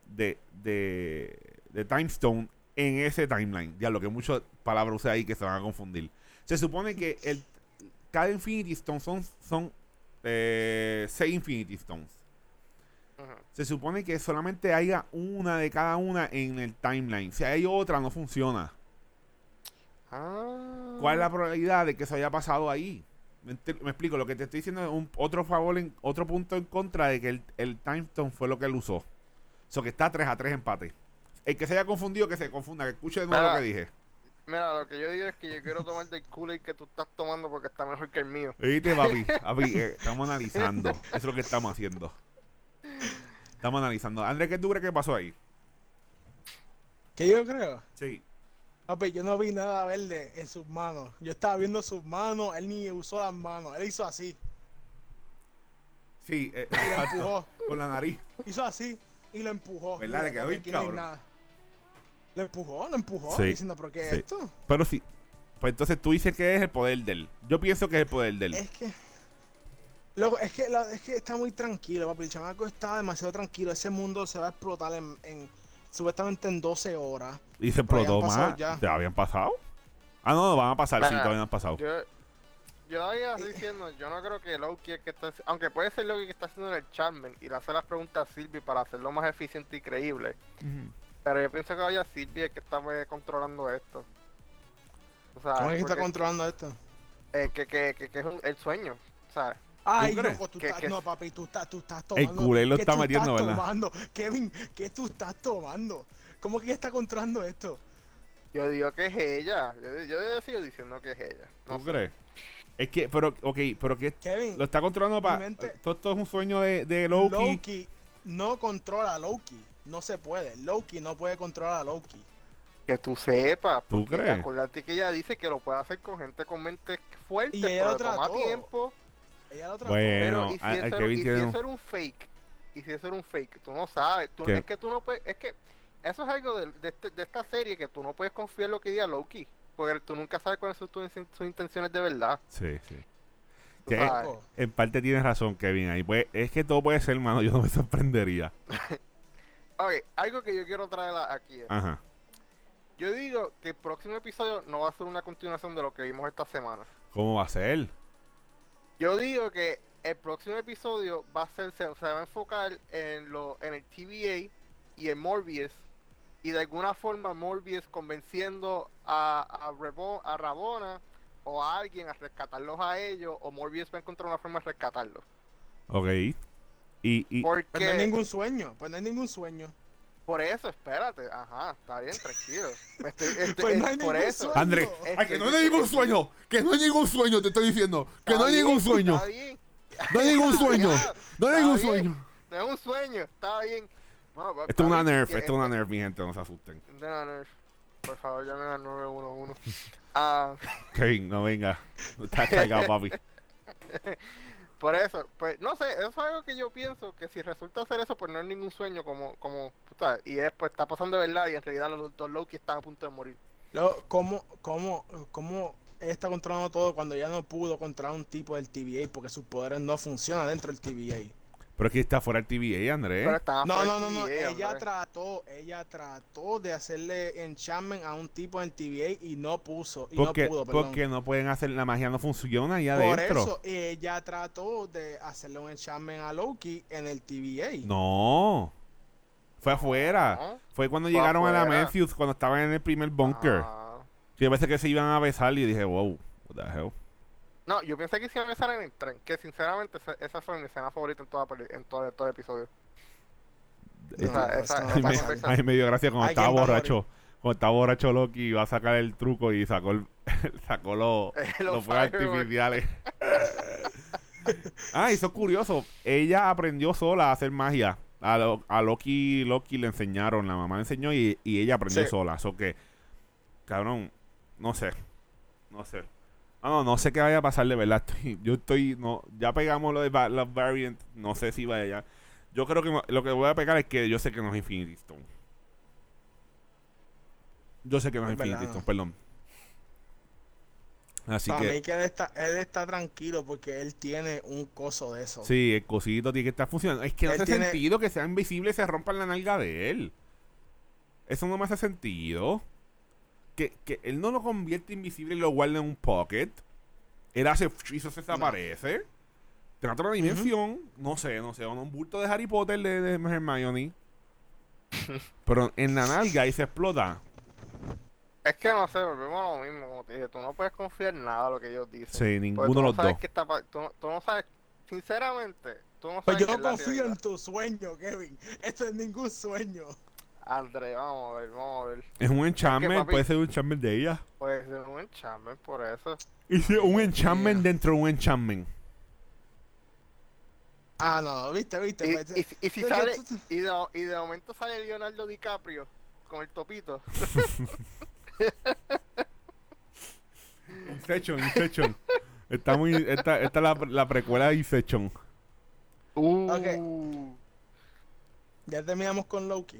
Speaker 1: de, de, de Time Stone en ese timeline? Ya lo que muchas palabras usé ahí que se van a confundir. Se supone que el, cada Infinity Stone son, son eh, seis Infinity Stones se supone que solamente haya una de cada una en el timeline. Si hay otra, no funciona.
Speaker 3: Ah.
Speaker 1: ¿Cuál es la probabilidad de que eso haya pasado ahí? Me explico, lo que te estoy diciendo es un, otro favor, en, otro punto en contra de que el, el time stone fue lo que él usó. Eso que está 3 a 3 empate. El que se haya confundido, que se confunda, que escuche de nuevo lo que dije.
Speaker 3: Mira, lo que yo digo es que yo quiero tomar del Kool-Aid que tú estás tomando porque está mejor que el mío.
Speaker 1: Viste, papi, [laughs] papi, eh, estamos analizando. Eso es lo que estamos haciendo. Estamos analizando. Andrés, ¿qué tú crees que pasó ahí?
Speaker 2: ¿Qué yo creo?
Speaker 1: Sí.
Speaker 2: Papi, yo no vi nada verde en sus manos. Yo estaba viendo sus manos, él ni usó las manos, él hizo así,
Speaker 1: Sí, eh,
Speaker 2: y lo empujó.
Speaker 1: con la nariz.
Speaker 2: hizo así y lo empujó.
Speaker 1: ¿Verdad? Le quedó bien cabrón.
Speaker 2: Lo empujó, lo empujó,
Speaker 1: Sí,
Speaker 2: diciendo, ¿pero qué es
Speaker 1: sí.
Speaker 2: esto?
Speaker 1: Pero sí. Pues entonces tú dices que es el poder de él. Yo pienso que es el poder de él.
Speaker 2: Es que. Loco, es que, la- es que está muy tranquilo, papi. El chamaco está demasiado tranquilo. Ese mundo se va a explotar en, en- supuestamente en 12 horas.
Speaker 1: Y se explotó más.
Speaker 2: ya.
Speaker 1: ¿Ya habían pasado? Ah, no, no, van a pasar, sí,
Speaker 3: Mira,
Speaker 1: todavía no han pasado.
Speaker 3: Yo, yo había diciendo, yo no creo que Loki es que está, aunque puede ser Loki que está haciendo el Charmen y le hace las preguntas a Sylvie para hacerlo más eficiente y creíble. Pero yo pienso que vaya Sylvie el que está pues, controlando esto. O sea,
Speaker 2: ¿Cómo es que está controlando esto?
Speaker 3: eh, que, que, que, que es un- el sueño, ¿sabes?
Speaker 2: Ay, loco, tú estás. No, papi, tú estás, tú estás
Speaker 1: El
Speaker 2: tomando.
Speaker 1: culé lo
Speaker 2: ¿qué
Speaker 1: está metiendo,
Speaker 2: estás
Speaker 1: ¿verdad?
Speaker 2: tomando? Kevin, ¿qué tú estás tomando? ¿Cómo que está controlando esto?
Speaker 3: Yo digo que es ella, yo, yo sigo diciendo que es ella. No
Speaker 1: ¿Tú
Speaker 3: sé.
Speaker 1: crees? Es que, pero, ok, pero que
Speaker 2: Kevin,
Speaker 1: lo está controlando para. Todo esto es un sueño de, de Loki.
Speaker 2: Loki no controla a Loki. No se puede. Loki no puede controlar a Loki.
Speaker 3: Que tú sepas.
Speaker 1: ¿Tú
Speaker 3: porque
Speaker 1: crees?
Speaker 3: Acuérdate que ella dice que lo puede hacer con gente con mente fuerte,
Speaker 2: Y ella
Speaker 3: pero
Speaker 2: lo
Speaker 3: toma tiempo.
Speaker 2: Ella lo trató.
Speaker 1: Bueno,
Speaker 3: Pero, ¿y si,
Speaker 1: a- a
Speaker 3: eso, era-
Speaker 1: Kevin
Speaker 3: y si
Speaker 1: tiene.
Speaker 3: eso era un fake? ¿Y si eso era un fake? Tú no sabes. Tú,
Speaker 1: ¿Qué?
Speaker 3: es que tú no puedes. Es que eso es algo de, de este- de esta serie que tú no puedes confiar en lo que diga Loki. Porque tú nunca sabes cuáles son tus, sus intenciones de verdad.
Speaker 1: Sí, sí.
Speaker 2: Loco.
Speaker 1: En parte tienes razón, Kevin. Ahí pues, es que todo puede ser, hermano. Yo no me sorprendería. [laughs]
Speaker 3: Ok, algo que yo quiero traer aquí. es,
Speaker 1: Ajá.
Speaker 3: Yo digo que el próximo episodio no va a ser una continuación de lo que vimos esta semana.
Speaker 1: ¿Cómo va a ser?
Speaker 3: Yo digo que el próximo episodio va a ser, se, se va a enfocar en lo, en el TVA y en Morbius. Y de alguna forma Morbius convenciendo a, a, Rebo- a Rabona o a alguien a rescatarlos a ellos. O Morbius va a encontrar una forma de rescatarlos.
Speaker 1: Ok. Y, y
Speaker 2: Pues no hay
Speaker 3: Porque
Speaker 2: ningún sueño. Pues no hay ningún sueño.
Speaker 3: por eso, espérate. Ajá, está bien, tranquilo. [laughs] Estoy- estoy-
Speaker 2: Pues no hay
Speaker 3: es por eso.
Speaker 2: sueño.
Speaker 1: André, que no hay ningún sueño. Que no hay ningún sueño, te estoy diciendo. Que no hay
Speaker 3: bien,
Speaker 1: ningún [laughs] sueño. No hay ningún sueño. No hay ningún sueño.
Speaker 3: No es un sueño, está bien. No,
Speaker 1: Esto es una nerf, esto es una nerf, mi gente, no se asusten.
Speaker 3: De la nerf. Por favor, llamen al 911. [laughs] Ah,
Speaker 1: Kevin, no venga. No estás cargado, papi.
Speaker 3: Por eso, pues no sé, eso es algo que yo pienso que si resulta ser eso, pues no es ningún sueño como, como, sabes, y después está pasando de verdad y en realidad los dos Loki están a punto de morir.
Speaker 2: Luego, ¿cómo, cómo, ¿Cómo está controlando todo cuando ya no pudo controlar un tipo del TVA? Porque sus poderes no funcionan dentro del TVA.
Speaker 1: Pero es que está fuera el TVA, Andrés.
Speaker 3: Pero
Speaker 2: No, no, no, no.
Speaker 3: TVA,
Speaker 2: Ella
Speaker 3: hombre.
Speaker 2: trató, ella trató de hacerle enchantment a un tipo en TVA y no puso, y
Speaker 1: Porque,
Speaker 2: no pudo, perdón.
Speaker 1: porque no pueden hacer, la magia no funciona ahí
Speaker 2: Por
Speaker 1: adentro.
Speaker 2: eso ella trató de hacerle un enchantment a Loki en el TVA.
Speaker 1: No. Fue afuera. Fue cuando
Speaker 3: Fue
Speaker 1: llegaron a la. Memphis, cuando estaban en el primer bunker.
Speaker 3: Ah.
Speaker 1: A veces que se iban a besar y dije, wow, what the hell.
Speaker 3: No, yo pensé que se iban a besar en el tren, que sinceramente esa, esa fue mi escena favorita en, toda, en todo, todo el episodio. Esa- esa-
Speaker 2: va a
Speaker 1: ay, me dio gracia cuando estaba
Speaker 2: ¿quién va a
Speaker 1: borracho. Cuando estaba borracho Loki iba a sacar el truco y sacó el, [laughs] sacó los, [laughs]
Speaker 3: Los
Speaker 1: los fuegos artificiales. [laughs] ah, y eso es curioso. Ella aprendió sola a hacer magia. A, Lo- a Loki, Loki le enseñaron, la mamá le enseñó y, y ella aprendió
Speaker 2: Sí.
Speaker 1: sola. Eso que, cabrón, no sé. No sé. Ah, no, no sé qué vaya a pasar de verdad. [laughs] Estoy- yo estoy, no, ya pegamos lo de los variant. No sé si vaya. Yo creo que no- lo que voy a pegar es que yo sé que no es Infinity Stone. Yo sé que no es
Speaker 2: Es
Speaker 1: Infinity
Speaker 2: no.
Speaker 1: Stone, perdón. Así
Speaker 2: Para
Speaker 1: que,
Speaker 2: mí que él está, él está tranquilo porque él tiene un coso de eso.
Speaker 1: sí, el cosito tiene que estar funcionando. Es que no
Speaker 2: Él
Speaker 1: hace
Speaker 2: tiene-
Speaker 1: sentido que sea invisible y se rompa la nalga de él. Eso no me hace sentido. Que, que él no lo convierte invisible y lo guarda en un pocket. Él hace y eso se desaparece. Tiene otra dimensión. No sé, no sé. o Un bulto de Harry Potter de, de Hermione. [laughs] Pero en la nalga ahí se explota.
Speaker 3: Es que no sé, volvemos a lo mismo, como te dije, tú no puedes confiar en nada de lo que ellos dicen.
Speaker 1: Sí, ninguno de
Speaker 3: no
Speaker 1: los
Speaker 3: sabes
Speaker 1: dos.
Speaker 3: está pa- tú, no- tú no sabes, sinceramente, Tú no
Speaker 2: Pues
Speaker 3: sabes
Speaker 2: yo no confío en tu sueño, Kevin. Esto es ningún sueño.
Speaker 3: André, vamos a ver, vamos a ver.
Speaker 1: Es un enchantment,
Speaker 3: papi-
Speaker 1: puede ser un enchantment de ella.
Speaker 3: Pues es un enchantment por eso.
Speaker 1: Hice un enchantment
Speaker 2: Yeah.
Speaker 1: dentro de un enchantment.
Speaker 2: Ah, no, viste, viste.
Speaker 3: Y,
Speaker 2: pues,
Speaker 3: y, y si sale, y de, y de momento sale Leonardo DiCaprio con el topito.
Speaker 1: Inception, Inception. Está muy, esta, esta es la, la precuela de Inception.
Speaker 3: Uh.
Speaker 2: Ya terminamos con Loki.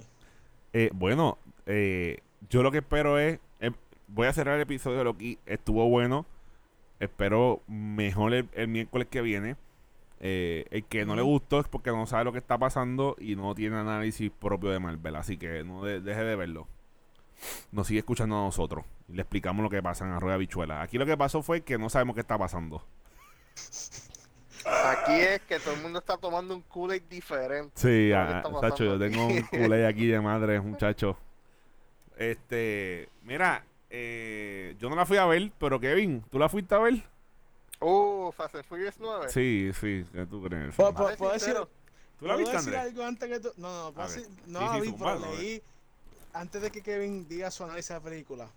Speaker 1: Eh, bueno, eh, yo lo que espero es. eh, voy a cerrar el episodio de Loki. Estuvo bueno. Espero mejor el, el miércoles que viene. Eh, el que no le gustó es porque no sabe lo que está pasando y no tiene análisis propio de Marvel. Así que no de- deje de verlo. Nos sigue escuchando a nosotros. Y le explicamos lo que pasa en Arroyo Bichuela. Aquí lo que pasó fue que no sabemos qué está pasando. [laughs]
Speaker 3: Aquí es que todo el mundo está tomando un Kool-Aid diferente.
Speaker 1: Sí,
Speaker 3: que
Speaker 1: ah,
Speaker 3: está
Speaker 1: muchacho, yo tengo un culé aquí de madre, muchacho. Este, mira, eh, yo no la fui a ver, pero Kevin, ¿tú la fuiste a ver?
Speaker 3: Uh, Fast and Furious 9.
Speaker 1: Sí, sí, ¿qué tú crees?
Speaker 2: Puedo-
Speaker 3: ser
Speaker 2: puedo decir-
Speaker 1: ¿Tú la
Speaker 2: ¿Puedo
Speaker 1: viste,
Speaker 2: decir algo antes que tú? No, no, puedo
Speaker 1: A
Speaker 2: decir- no
Speaker 1: Sí,
Speaker 2: la
Speaker 1: sí,
Speaker 2: vi, pero
Speaker 1: a
Speaker 2: leí antes de que Kevin diga su análisis de la película.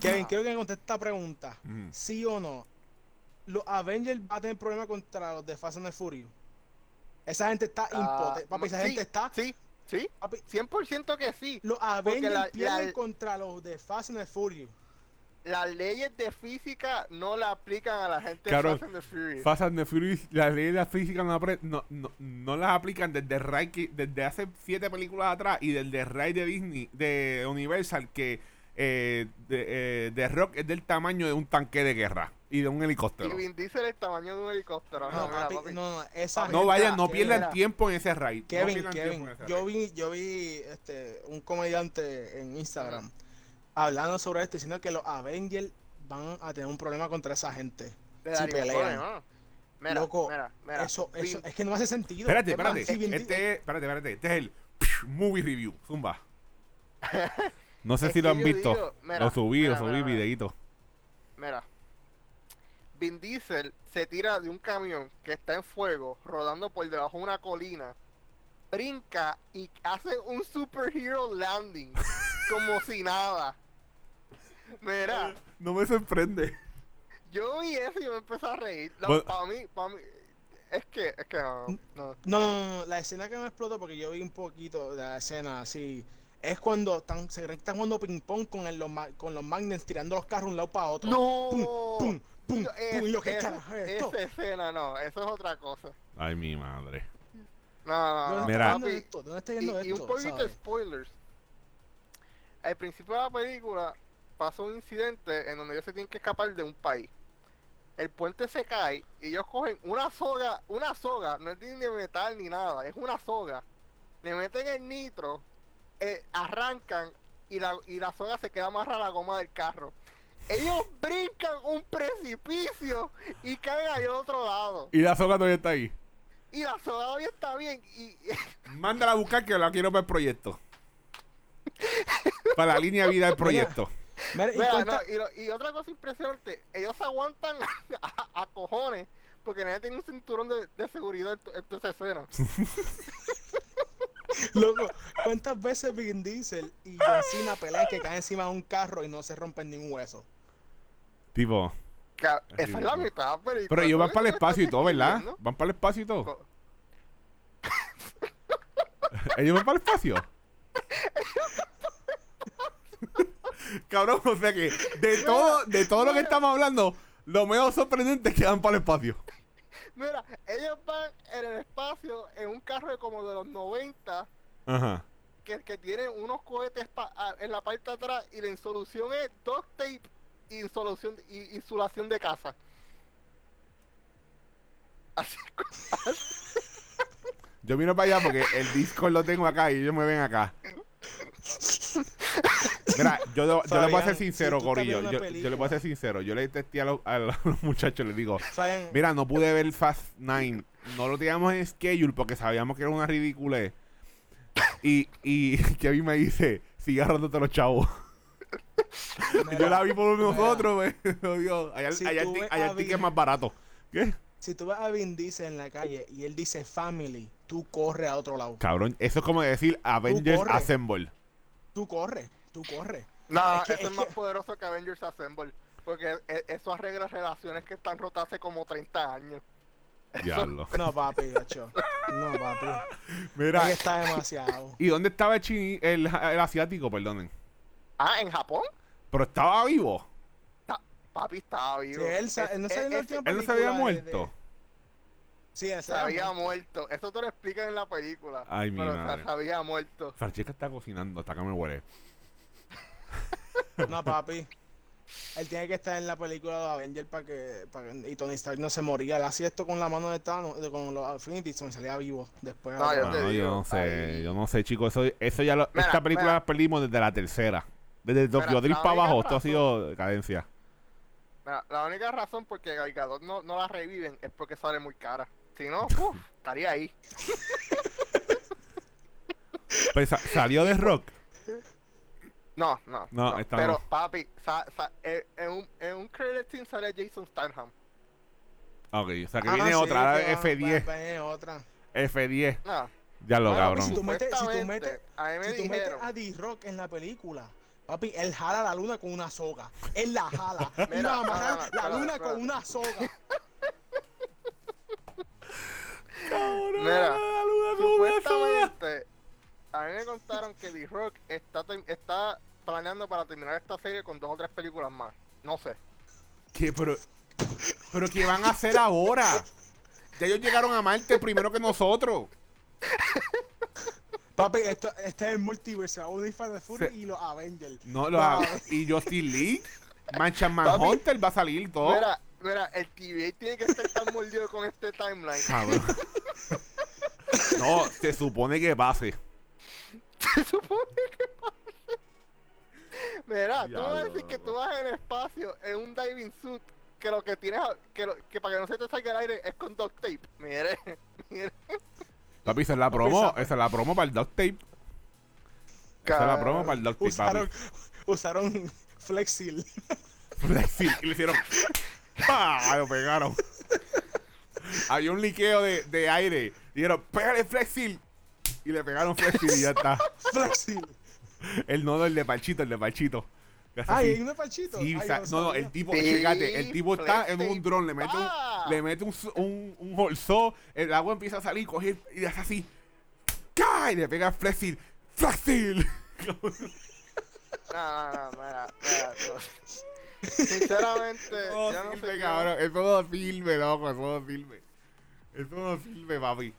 Speaker 2: Kevin, quiero que me conteste esta pregunta.
Speaker 1: Ujú.
Speaker 2: ¿Sí o no? ¿Los Avengers van a tener problemas contra los de Fast and the Furious? Esa gente está
Speaker 3: ah,
Speaker 2: impotente. Papi, esa
Speaker 3: sí,
Speaker 2: gente está...
Speaker 3: Sí, sí,
Speaker 2: Papi,
Speaker 3: 100% que sí.
Speaker 2: los Avengers
Speaker 3: la-
Speaker 2: pierden
Speaker 3: la-
Speaker 2: contra los de Fast and the Furious.
Speaker 3: Las leyes de física no la aplican a la gente
Speaker 1: Claro,
Speaker 3: de Fast and the Furious.
Speaker 1: Fast and the Furious, las leyes de la física no, apre- no, no, no las aplican desde Ray que- desde hace siete películas atrás y desde Ray de Disney, de Universal, que eh, de, eh, de Rock es del tamaño de un tanque de guerra y de un
Speaker 3: y
Speaker 1: helicóptero.
Speaker 3: Vin Diesel el tamaño de un helicóptero.
Speaker 2: No,
Speaker 3: No,
Speaker 2: papi,
Speaker 3: papi.
Speaker 2: no, no, esa
Speaker 1: No vayan, no pierdan tiempo en ese raid. no
Speaker 2: Kevin,
Speaker 1: pierdan tiempo
Speaker 2: Kevin,
Speaker 1: en ese
Speaker 2: yo
Speaker 1: raid.
Speaker 2: vi, yo vi este, un comediante en Instagram hablando sobre esto, diciendo que los Avengers van a tener un problema contra esa gente. Si pelean.
Speaker 3: Mira,
Speaker 2: Loco,
Speaker 3: mira, mira.
Speaker 2: eso,
Speaker 3: Vin-
Speaker 2: eso, es que no hace sentido.
Speaker 1: Espérate, espérate. Este, es- espérate, espérate. Este es el movie review. Zumba. [laughs] No sé
Speaker 3: Es
Speaker 1: si lo han visto.
Speaker 3: digo, mira,
Speaker 1: lo subí,
Speaker 3: mira,
Speaker 1: lo subí
Speaker 3: mira, mira. Vin Diesel se tira de un camión que está en fuego, rodando por debajo de una colina, brinca y hace un superhero landing, [laughs] como si nada. Mira,
Speaker 1: No me sorprende.
Speaker 3: yo vi eso y me empecé a reír.
Speaker 1: Bueno.
Speaker 3: para mí, para mí, es que, es que no, no.
Speaker 2: No, no, la escena que me explotó, porque yo vi un poquito de la escena así, es cuando están, se creen que están jugando ping pong con, el- los, con los magnets tirando los carros de un lado para otro.
Speaker 3: ¡No!
Speaker 2: Pum, pum, pum,
Speaker 3: No,
Speaker 2: pum, y yo, ¿qué
Speaker 3: es-
Speaker 2: carajo es esto?
Speaker 3: esa escena no, eso es otra cosa.
Speaker 1: Ay, mi madre.
Speaker 3: No, no, no.
Speaker 2: ¿Dónde
Speaker 1: Mira.
Speaker 2: está viendo
Speaker 3: papi,
Speaker 2: esto? ¿Dónde está
Speaker 3: Y,
Speaker 2: viendo
Speaker 3: y un
Speaker 2: esto?
Speaker 3: poquito de spoilers. Al principio de la película pasa un incidente en donde ellos se tienen que escapar de un país. El puente se cae y ellos cogen una soga, una soga, no es ni de metal ni nada, es una soga. Le meten el nitro, eh, arrancan y la, y la soga se queda amarrada a la goma del carro. Ellos brincan un precipicio y caen al otro lado.
Speaker 1: Y la soga todavía está ahí.
Speaker 3: Y la soga todavía está bien. Y, [laughs]
Speaker 1: Mándala a buscar que la quiero para el proyecto. Para la línea de vida del proyecto.
Speaker 2: Mira, y
Speaker 3: Mira,
Speaker 2: cuenta-
Speaker 3: no, y, lo- y otra cosa impresionante, ellos se aguantan [laughs] a, a cojones porque nadie tiene un cinturón de, de seguridad en, esa escena. [laughs]
Speaker 2: Loco, ¿cuántas veces Vin Diesel y John Cena pelean que caen encima de un carro y no se rompen ni un hueso?
Speaker 1: Tipo.
Speaker 3: Esa es la mitad.
Speaker 1: Pero ellos van
Speaker 3: ¿sabes
Speaker 1: para el espacio y todo, ¿verdad? Van para el espacio y todo. [laughs] Ellos van para el espacio. [laughs] Cabrón, o sea que de todo, de todo lo que estamos hablando, lo menos sorprendente es que van para el espacio.
Speaker 3: Mira, ellos van en el espacio en un carro como de los 90
Speaker 1: Ajá.
Speaker 3: que, que tienen unos cohetes pa- a- en la parte de atrás y la insolución es duct tape y insulación de casa. Así [laughs]
Speaker 1: Yo vine para allá porque el Discord lo tengo acá y ellos me ven acá. Mira, yo, yo le voy a ser sincero,
Speaker 2: si
Speaker 1: Corillo. Yo, le voy a ser sincero. Yo le testé a los, a los [laughs] muchachos, les digo,
Speaker 2: Saben,
Speaker 1: mira, no pude ver Fast 9. No lo teníamos en schedule porque sabíamos que era una ridícula. Y, y [laughs] Kevin me dice, sigue ahorrándote los chavos.
Speaker 2: Mira,
Speaker 1: yo la vi por nosotros, lo [laughs] digo. Allá,
Speaker 2: Si
Speaker 1: allá el allá ticket es más barato. ¿Qué?
Speaker 2: Si tú vas a Vin Diesel en la calle y él dice family, tú corres a otro lado.
Speaker 1: Cabrón, eso es como decir Avengers. Assemble.
Speaker 2: Tú corres, tú corres.
Speaker 3: No,
Speaker 2: Es que-
Speaker 3: eso
Speaker 2: es
Speaker 3: es más
Speaker 2: que-
Speaker 3: poderoso que Avengers Assemble. Porque e- eso arregla relaciones que están rotas hace como 30 años.
Speaker 1: Diablo.
Speaker 2: No, papi, gacho. No, papi.
Speaker 1: Mira,
Speaker 2: que está demasiado.
Speaker 1: ¿y dónde estaba el, chini, el, el asiático, perdonen?
Speaker 3: Ah, en Japón,
Speaker 1: Pero estaba vivo.
Speaker 3: ta- papi estaba
Speaker 2: Sí,
Speaker 3: vivo.
Speaker 2: él, sa-
Speaker 3: Es-
Speaker 2: él no
Speaker 3: es-
Speaker 2: última
Speaker 1: Él no se había muerto.
Speaker 2: de- Sí,
Speaker 3: se había
Speaker 2: muerto.
Speaker 3: Eso te lo explican en la película.
Speaker 1: Ay, mi
Speaker 3: pero se-
Speaker 1: madre.
Speaker 3: se había muerto.
Speaker 1: Francesca está cocinando, hasta que me huele.
Speaker 2: No, papi. Él tiene que estar en la película de Avengers para que, para que- y Tony Stark no se moría. Él hacía esto con la mano de Thanos, de- con los Infinity Stones, salía vivo después.
Speaker 3: No, yo
Speaker 1: No, yo sé,
Speaker 3: ahí-
Speaker 1: yo no sé, chicos. Eso, eso ya lo,
Speaker 3: Mira,
Speaker 1: esta película
Speaker 3: mira.
Speaker 1: la perdimos desde la tercera. Desde
Speaker 3: la
Speaker 1: para abajo, esto ha sido decadencia.
Speaker 3: Mira, la única razón por que no, no la reviven es porque sale muy cara. Si no, uf, estaría ahí. [laughs]
Speaker 1: Pues sa- salió de Rock.
Speaker 3: No, no.
Speaker 1: No, esta
Speaker 3: Pero,
Speaker 1: no.
Speaker 3: papi, sa- sa- eh, en, un, en un credit scene sale Jason Statham.
Speaker 1: Ok, o sea que
Speaker 2: Ah,
Speaker 1: viene
Speaker 2: sí,
Speaker 1: otra, ahora
Speaker 2: que va-
Speaker 1: F10.
Speaker 2: va- viene otra.
Speaker 1: F10.
Speaker 3: No.
Speaker 1: Ya lo
Speaker 3: Bueno,
Speaker 1: cabrón.
Speaker 2: si tú metes- si tú metes-
Speaker 3: a
Speaker 2: Si tú metes a D-Rock en la película, papi, él jala la luna con una soga. Él la jala. Él va a amarrar la luna
Speaker 3: espérate.
Speaker 2: con una soga.
Speaker 3: Mira,
Speaker 1: la luna con una soga.
Speaker 3: Supuestamente, a mí me contaron que D-Rock está, está planeando para terminar esta serie con dos o tres películas más. No sé.
Speaker 1: ¿Qué? Pero, pero ¿qué van a hacer ahora? Ya ellos llegaron a Marte primero que nosotros. [laughs]
Speaker 2: Papi, esto, este es el multiverso. Unir Fast and Furious
Speaker 1: Se-
Speaker 2: y los Avengers.
Speaker 1: No, lo
Speaker 2: No.
Speaker 1: hago. Y Justin Lee, [laughs] Mancha Manhunter va a salir todo.
Speaker 3: Mira, mira, el TVA tiene que estar tan mordido con este timeline.
Speaker 1: Cabrón. [laughs] No, se supone que pase.
Speaker 3: Se supone que pase. Mira, tú vas a decir que tú vas en el espacio en un diving suit que lo que tienes, que, lo- que para que no se te salga el aire es con duct tape. Mire, [laughs] mire.
Speaker 1: Papi, esa es la promo. Esa es la promo para el duct tape. Esa es la promo para el duct tape,
Speaker 2: Usaron,
Speaker 1: papi.
Speaker 2: usaron Flexil.
Speaker 1: Flexil. Y le hicieron. ¡Pah! Lo pegaron. Había un liqueo de, de aire. Dijeron, pégale Flexil. Y le pegaron Flexil y ya está.
Speaker 2: Flexil.
Speaker 1: El nodo, el de Parchito, el de hace
Speaker 2: Ay, hay un parchito.
Speaker 1: Sí,
Speaker 2: Ay,
Speaker 1: sa-
Speaker 2: yo
Speaker 1: no, no, el tipo,
Speaker 3: Sí,
Speaker 1: fíjate, el tipo está en un dron, le mete un,
Speaker 3: pa.
Speaker 1: Le mete un, un, un holzó, el agua empieza a salir, coge y hace así, ¡cae! Y le pega Flexil, ¡Flexil!
Speaker 3: No, no, no, mira, mira. no. Sinceramente,
Speaker 1: Todo
Speaker 3: ya no
Speaker 1: sirve,
Speaker 3: sé qué-
Speaker 1: cabrón, es todo sirve, loco, es todo sirve. Es todo sirve, papi.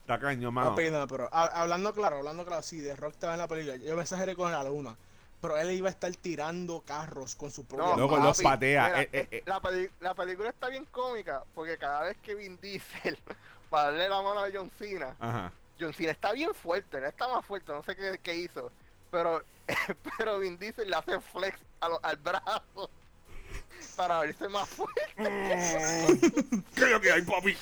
Speaker 1: Está cañón, mano.
Speaker 2: No, pero ha- hablando claro, hablando claro, sí, de Rock estaba en la película. Yo me exageré con la luna. Pero él iba a estar tirando carros con su propia
Speaker 3: No,
Speaker 2: mano.
Speaker 1: los patea,
Speaker 3: mira,
Speaker 1: eh, eh, eh.
Speaker 3: La, la película está bien cómica porque cada vez que Vin Diesel [laughs] para darle la mano a John Cena,
Speaker 1: Ajá.
Speaker 3: John Cena está bien fuerte, no está más fuerte, no sé qué, qué hizo, pero [laughs] pero Vin Diesel le hace flex a lo- al brazo [laughs] para verse más fuerte.
Speaker 1: ¿Qué es lo que hay, papi?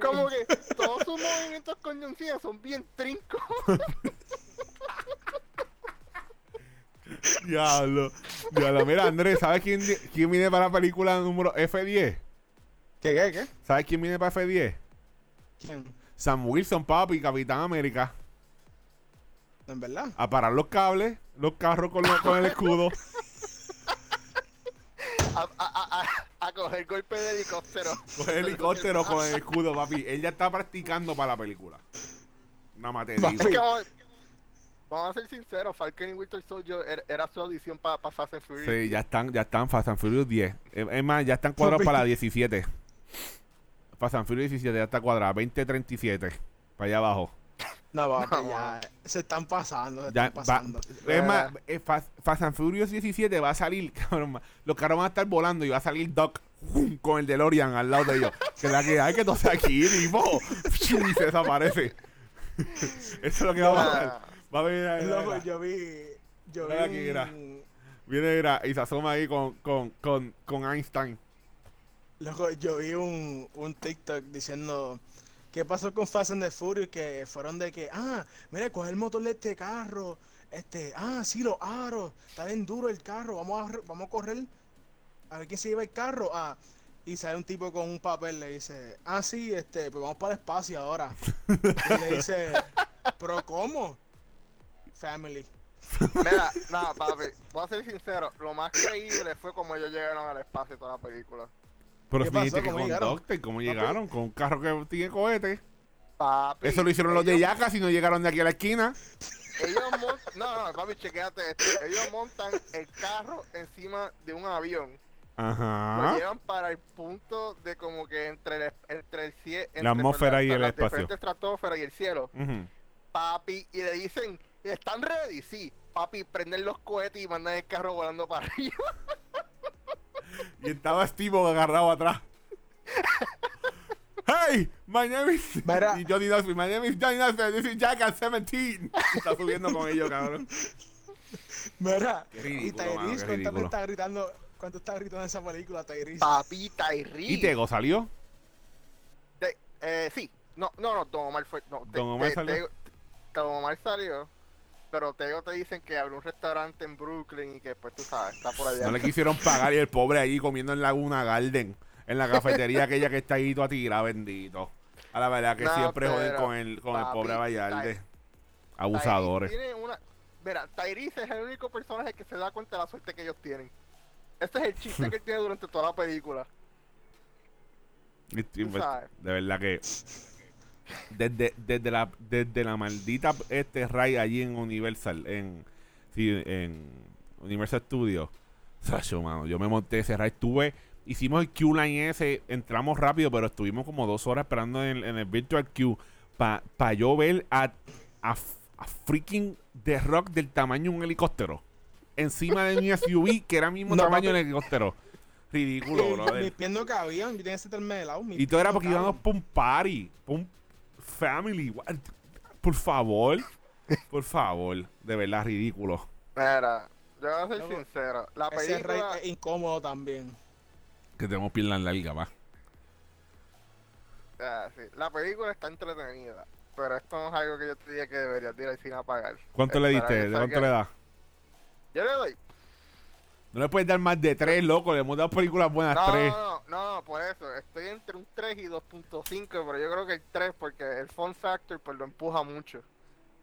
Speaker 3: Como que todos sus movimientos con John Cena son bien trincos.
Speaker 1: Diablo. Diablo, mira, Andrés, ¿sabes quién, quién viene para la película número F10?
Speaker 2: ¿Qué, qué, qué?
Speaker 1: ¿Sabes quién viene para F10?
Speaker 2: ¿Quién?
Speaker 1: Sam Wilson, papi, Capitán América.
Speaker 2: ¿En verdad?
Speaker 1: A parar los cables, los carros con, los- con el escudo. [laughs]
Speaker 3: A, a, a, a, a coger golpe de helicóptero.
Speaker 1: Con el helicóptero, con el escudo, papi. Él ya está practicando para la película. Nada más te
Speaker 2: Papi.
Speaker 1: digo.
Speaker 3: Es que vamos, a ser sinceros, Falcon y Winter Soldier era, era su audición para pa Fast and Furious.
Speaker 1: Sí, ya están, ya están Fast and Furious 10. Es más, ya están cuadrados para la 17. Fast and Furious 17 ya está cuadrada. 2037. Para allá abajo.
Speaker 2: No, papi, [laughs]
Speaker 3: No,
Speaker 2: ya. Se están pasando, se
Speaker 1: Ya
Speaker 2: están
Speaker 1: va-
Speaker 2: pasando.
Speaker 1: es más, eh, Fast, Fast and Furious 17 va a salir, [laughs] cabrón, los carros van a estar volando y va a salir Doc ¡fum! con el DeLorean al lado de ellos. [laughs] que la que hay que toser aquí, tipo, y se desaparece. Eso es lo que va a pasar. Va a venir
Speaker 2: Loco, yo vi. Yo vi.
Speaker 1: aquí, mira.
Speaker 2: un-
Speaker 1: viene mira, y se asoma ahí con, con, con, con Einstein.
Speaker 2: Loco, yo vi un, un TikTok diciendo. ¿Qué pasó con Fast and the Furious? Que fueron de que, ah, mira, coge el motor de este carro. Este, ah, sí, los aros. Está bien duro el carro. Vamos a, vamos a correr. A ver quién se lleva el carro. Ah, y sale un tipo con un papel, le dice, ah, sí, este, pues vamos para el espacio ahora. y le dice, [laughs] pero ¿cómo? Family. [laughs]
Speaker 3: Mira, nada, papi, voy a ser sincero, lo más creíble fue como ellos llegaron al espacio toda la película.
Speaker 1: Pero
Speaker 2: ¿Qué
Speaker 1: fíjate
Speaker 2: pasó?
Speaker 1: que
Speaker 2: ¿Cómo
Speaker 1: con
Speaker 2: llegaron?
Speaker 1: Doctor, ¿cómo llegaron? Con un carro que tiene cohete.
Speaker 3: Papi.
Speaker 1: Eso lo hicieron los de Yacas y no llegaron de aquí a la esquina.
Speaker 3: Ellos montan, no, no, papi, chequéate esto. Ellos montan el carro encima de un avión. Lo
Speaker 1: Ajá.
Speaker 3: llevan para el punto de como que entre el, entre el cielo.
Speaker 1: La atmósfera y el espacio.
Speaker 3: diferentes estratosferas y el cielo. Papi, y le dicen, ¿están ready? Sí. Papi, prenden los cohetes y mandan el carro volando para arriba.
Speaker 1: Y estaba Steve agarrado atrás. Hey, my name is.
Speaker 2: Mira.
Speaker 1: Y Johnny Knoxville, my name is Johnny Knoxville, this is Jackass 17. Está subiendo con ellos, cabrón.
Speaker 2: Mira,
Speaker 1: Qué
Speaker 2: y
Speaker 1: ridículo, mano,
Speaker 2: Tyrese, ¿cuánto
Speaker 1: ridículo.
Speaker 2: está gritando? ¿Cuánto está gritando en esa película, Tyrese?
Speaker 3: Papi, Tyree.
Speaker 1: ¿Y Tego salió?
Speaker 3: Te- eh, sí. No, no, no, Don Omar fue. No,
Speaker 1: Don Omar salió.
Speaker 3: Tego- Don Omar salió. Pero Tego te dicen que abrió un restaurante en Brooklyn y que, pues tú sabes, está por allá.
Speaker 1: No le quisieron pagar y el pobre allí comiendo en Laguna Garden, en la cafetería [laughs] aquella que está ahí toda tirada, bendito. A la verdad que
Speaker 3: No,
Speaker 1: siempre joden con el, con el pobre Vallarde. Abusadores.
Speaker 3: Tiene una... Mira, Tyrese es el único personaje que se da cuenta de la suerte que ellos tienen. Ese es el chiste que él tiene durante toda la película. [laughs]
Speaker 1: Pues,
Speaker 3: sabes.
Speaker 1: de verdad que desde, desde la desde la maldita este Ray allí en Universal en sí, en Universal Studios. Sacho, mano, yo me monté ese Ray estuve hicimos el Q-Line ese entramos rápido pero estuvimos como dos horas esperando en, el- en el Virtual Q para yo ver a, a, a freaking The Rock del tamaño de un helicóptero. Encima de mi SUV que era el mismo [laughs]
Speaker 2: No,
Speaker 1: tamaño del helicóptero. Ridículo [laughs] brother.
Speaker 2: Mis pies no cabían, yo tenía que sentarme de lado.
Speaker 1: y todo era porque íbamos por un party, por un family. What? Por favor, por favor, de verdad ridículo.
Speaker 3: Mira, yo voy a ser
Speaker 2: Loco,
Speaker 3: sincero. La
Speaker 2: Ese rey
Speaker 3: película...
Speaker 2: es incómodo también.
Speaker 1: Que tenemos piernas largas, va.
Speaker 3: Ah, sí, La película está entretenida. Pero esto no es algo que yo te diga que deberías ir al cine a pagar.
Speaker 1: ¿Cuánto le diste? ¿De cuánto le das?
Speaker 3: Yo le doy.
Speaker 1: No le puedes dar más de tres, loco. Le hemos dado películas buenas
Speaker 3: No,
Speaker 1: tres.
Speaker 3: no, no, no, por eso. Estoy entre un 3 y 2.5, pero yo creo que el 3 porque el fun factor pues lo empuja mucho.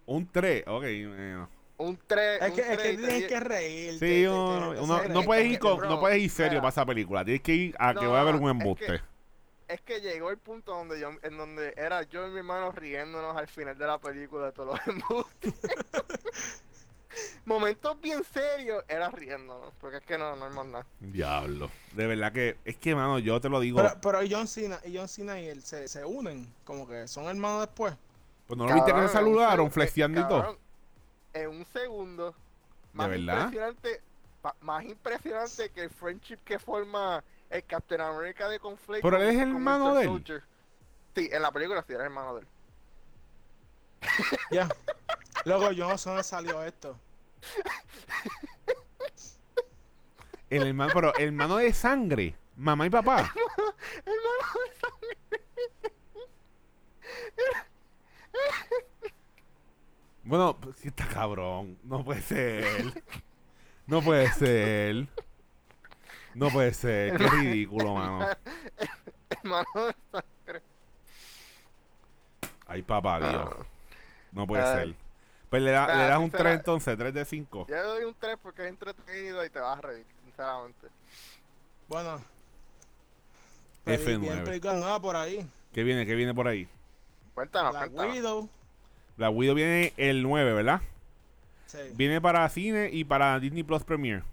Speaker 1: Un tres, ok. eh,
Speaker 3: Un 3,
Speaker 2: Es
Speaker 3: un
Speaker 2: que, es
Speaker 3: 3
Speaker 2: que tienes que reír.
Speaker 1: Sí, uno, uno- no puedes ir con, no puedes ir serio
Speaker 3: Mira,
Speaker 1: para esa película. Tienes que ir a que
Speaker 3: No,
Speaker 1: va a haber un
Speaker 3: es
Speaker 1: embuste.
Speaker 3: que- Es que llegó el punto donde yo, en donde era yo y mi hermano riéndonos al final de la película de todos los [laughs] embustes. Momentos bien serios era riéndonos, porque es que no, no hay más nada.
Speaker 1: Diablo. De verdad que, es que, mano, yo te lo digo.
Speaker 2: Pero, pero John Cena, y John Cena y él se, se unen, como que son hermanos después.
Speaker 1: Pues no lo viste que se
Speaker 3: en un
Speaker 1: saludaron,
Speaker 3: seg-
Speaker 1: flexiando y todo.
Speaker 3: En un segundo. Más
Speaker 1: verdad?
Speaker 3: Impresionante, más impresionante que el friendship que forma el Captain America de Conflict.
Speaker 1: Pero él es el hermano de él.
Speaker 3: Soldier. Sí, en la película sí era el hermano de él.
Speaker 2: Ya. [laughs] Luego yo no sé dónde salió esto.
Speaker 1: El hermano, pero el hermano de sangre, mamá y papá. Bueno, pues sí está cabrón. No puede ser. No puede ser. No puede ser. Qué ridículo, mano.
Speaker 3: hermano de sangre.
Speaker 1: Ay, papá, Dios. No puede
Speaker 3: Ay.
Speaker 1: ser. Pues le, da- le das un
Speaker 3: sincera-
Speaker 1: 3 entonces, 3 de 5.
Speaker 3: Yo le doy un 3 porque es entretenido y te vas a reír, sinceramente.
Speaker 2: Bueno.
Speaker 1: F9.
Speaker 2: Peli- Viene película nueva por ahí.
Speaker 1: ¿Qué viene? ¿Qué viene por ahí?
Speaker 3: Cuéntanos,
Speaker 2: La
Speaker 3: cuéntanos.
Speaker 2: Widow.
Speaker 1: La Widow viene el 9, ¿verdad?
Speaker 2: Sí.
Speaker 1: Viene para cine y para Disney Plus Premiere.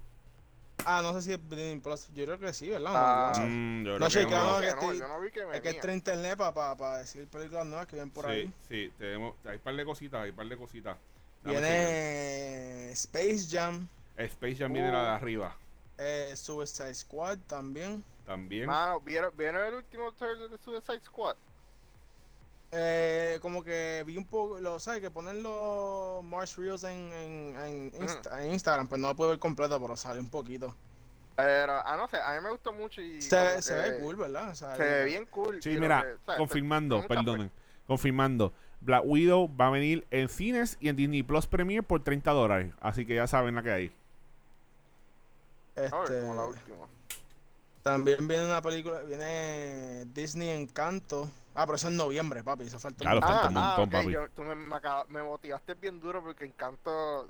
Speaker 2: Ah, no sé si es Disney Plus. Yo creo que sí, ¿verdad?
Speaker 3: Ah,
Speaker 2: no, no sé.
Speaker 1: Mm, yo
Speaker 2: No
Speaker 1: creo que
Speaker 2: no,
Speaker 3: no,
Speaker 2: que
Speaker 3: no,
Speaker 2: estoy-
Speaker 3: yo no vi que
Speaker 2: Es que en internet para decir películas nuevas que vienen por
Speaker 1: sí,
Speaker 2: ahí.
Speaker 1: sí, tenemos, hay un par de cositas, hay un par de cositas. Dame.
Speaker 2: Viene Space Jam,
Speaker 1: Space Jam viene la de arriba.
Speaker 2: eh, Suicide Squad también.
Speaker 1: También.
Speaker 3: Mano, ¿vieron, ¿vieron el último trailer de Suicide Squad?
Speaker 2: Eh, como que vi un poco, lo sabes, que ponen los Mars Reels en, en, en, Insta- en Instagram, pues no lo puedo ver completo, pero sale un poquito.
Speaker 3: Pero, ah, no sé, a mí me gustó mucho y...
Speaker 2: Se, se ve cool, ¿verdad? O sea,
Speaker 3: Se ve bien cool.
Speaker 1: Sí, mira,
Speaker 3: que, ¿sabes?
Speaker 1: confirmando, perdonen. Confirmando. Black Widow va a venir en cines y en Disney Plus Premiere por 30 dólares. Así que ya saben la que hay.
Speaker 3: A ver,
Speaker 2: Este,
Speaker 3: como la última.
Speaker 2: También viene una película, viene Disney Encanto. Ah, pero eso es en noviembre, papi, eso falta un
Speaker 1: Claro,
Speaker 2: montón.
Speaker 1: falta un
Speaker 3: Ah, ah,
Speaker 1: montón,
Speaker 3: ok,
Speaker 1: papi.
Speaker 3: yo- tú me, me motivaste bien duro porque Encanto.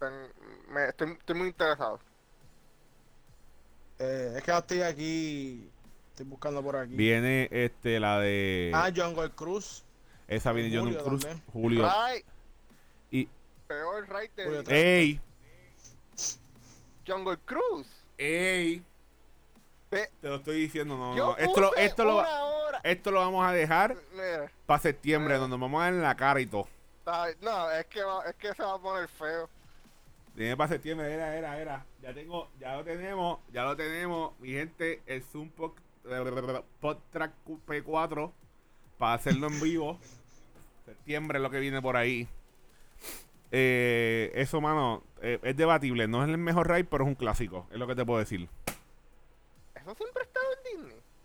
Speaker 3: ten- me, estoy, estoy muy interesado.
Speaker 2: Eh, es que no estoy aquí, estoy buscando por aquí.
Speaker 1: Viene este, la de.
Speaker 2: Ah, Jungle Cruise.
Speaker 1: esa viene John
Speaker 2: Julio
Speaker 1: Cruz.
Speaker 2: también.
Speaker 1: Julio.
Speaker 3: Ray,
Speaker 1: Y.
Speaker 3: peor Ray de
Speaker 1: ¡Ey!
Speaker 3: Jungle Cruise.
Speaker 1: ¡Ey! Te lo estoy diciendo, no,
Speaker 3: Yo
Speaker 1: no. Esto esto, lo,
Speaker 3: hora. [laughs]
Speaker 1: esto lo vamos a dejar para septiembre, donde nos vamos a dar en la cara y todo.
Speaker 3: no, es que, va- es que se va a poner feo.
Speaker 1: Viene para septiembre, era, era, era. Ya tengo, ya lo tenemos, ya lo tenemos, mi gente, el Zoom Pod, Track P4 para hacerlo en vivo. Septiembre es lo que viene por ahí. Eh, eso, mano, eh, es debatible. No es el mejor ride, pero es un clásico. Es lo que te puedo decir.
Speaker 3: Eso siempre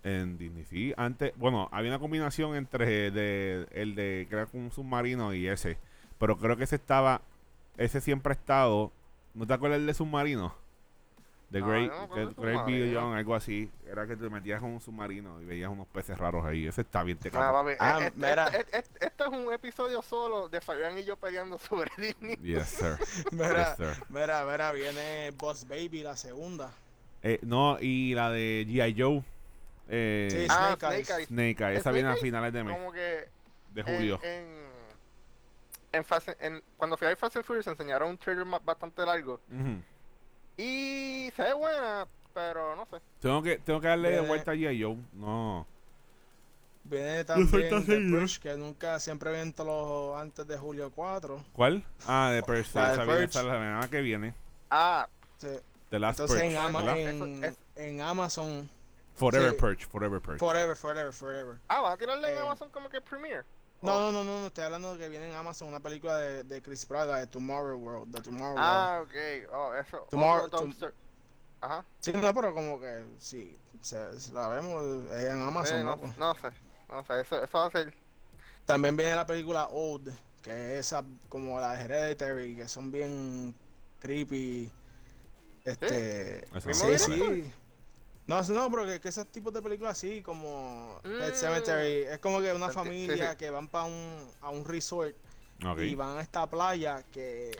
Speaker 3: en Disney.
Speaker 1: Sí. Antes, bueno, había una combinación entre de, el de crear un submarino y ese. Pero creo que ese estaba, ese siempre ha estado. ¿No te acuerdas del de submarino? The
Speaker 3: No,
Speaker 1: Great,
Speaker 3: no
Speaker 1: Great. Beyond, algo así. Era que te metías con un submarino y veías unos peces raros ahí. Ese está bien te
Speaker 3: Ah, papi,
Speaker 2: Ah,
Speaker 3: eh, este,
Speaker 2: mira.
Speaker 3: este- este- este es un episodio solo de Fabián y yo peleando sobre [laughs] Disney.
Speaker 1: Yes, sir. [laughs]
Speaker 2: Mira,
Speaker 1: Yes, sir.
Speaker 2: mira, mira, viene Boss Baby, la segunda.
Speaker 1: Eh, no, y la de G.I. Joe. Eh,
Speaker 2: Sí,
Speaker 3: Ah,
Speaker 2: Snake Eyes.
Speaker 3: Snake Eyes.
Speaker 1: Snake Eyes. Esa
Speaker 3: Snake
Speaker 1: viene a finales de mes,
Speaker 3: Como que
Speaker 1: de julio.
Speaker 3: en, en Fast- en- cuando fui a Fast and Furious enseñaron un trailer bastante largo. Y se ve buena, pero no sé.
Speaker 1: Tengo que, tengo que darle de vuelta a G.I. Joe. No.
Speaker 2: Viene también
Speaker 1: tan
Speaker 2: The. Purge, que nunca, siempre viene todos los antes de julio 4.
Speaker 1: ¿Cuál? Ah, de Purge.
Speaker 2: La de
Speaker 1: Esa viene la semana que viene.
Speaker 3: Ah,
Speaker 2: Sí.
Speaker 1: The Last
Speaker 2: Entonces
Speaker 1: Purge.
Speaker 2: en, Ama-
Speaker 1: ¿verdad?
Speaker 2: en,
Speaker 3: Eso-
Speaker 2: en Amazon,
Speaker 1: Forever
Speaker 2: sí.
Speaker 1: Purge. Forever Purge.
Speaker 2: forever, forever, forever.
Speaker 3: ah, van a tirarle en
Speaker 2: Eh,
Speaker 3: Amazon como que Premiere.
Speaker 2: No, no, no, no, no, estoy hablando de que viene en Amazon una película de, de Chris Pratt, de Tomorrow World, de Tomorrow World.
Speaker 3: Ah, ok. Oh, eso.
Speaker 2: Tomorrow-
Speaker 3: otro
Speaker 2: tom-
Speaker 3: dumpster. Ajá.
Speaker 2: Sí, no, pero como que sí, se, se la vemos eh, en Amazon,
Speaker 3: Eh,
Speaker 2: ¿no?
Speaker 3: no, no sé. No sé, eso, eso va a ser.
Speaker 2: También viene la película Old, que es esa como la de Hereditary, que son bien creepy. Este.
Speaker 1: Eso
Speaker 3: ¿Mismo
Speaker 2: Sí, sí. No, no, pero que, que esos tipos de películas así, como Pet
Speaker 3: Mm.
Speaker 2: Cemetery, es como que una familia que van para un, a un resort y van a esta playa que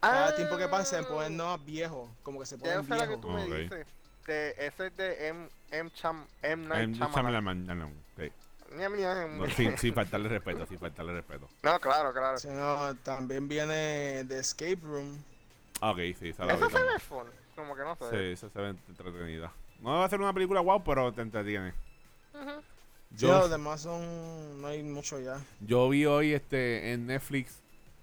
Speaker 2: cada tiempo que pasa se ponen más viejos, como que se
Speaker 3: Ah.
Speaker 2: Ponen
Speaker 3: la que tú
Speaker 2: viejos.
Speaker 3: me dices. De, ese es de M, M, Cham, M. Night Shyamalan.
Speaker 1: Shyamalan, no, sin, sin faltarle respeto, sin faltarle respeto.
Speaker 3: No, claro, claro.
Speaker 2: Sí, no, también viene The Escape Room.
Speaker 1: Ah, Ok, sí, esa la
Speaker 3: Eso se ve fun. Como que no sé.
Speaker 1: Sí, esa se ve entretenida. No va a ser una película guau, pero te entretiene.
Speaker 3: Ujú.
Speaker 2: Sí,
Speaker 1: Yo,
Speaker 2: los demás son. No hay mucho ya.
Speaker 1: yo vi hoy este en Netflix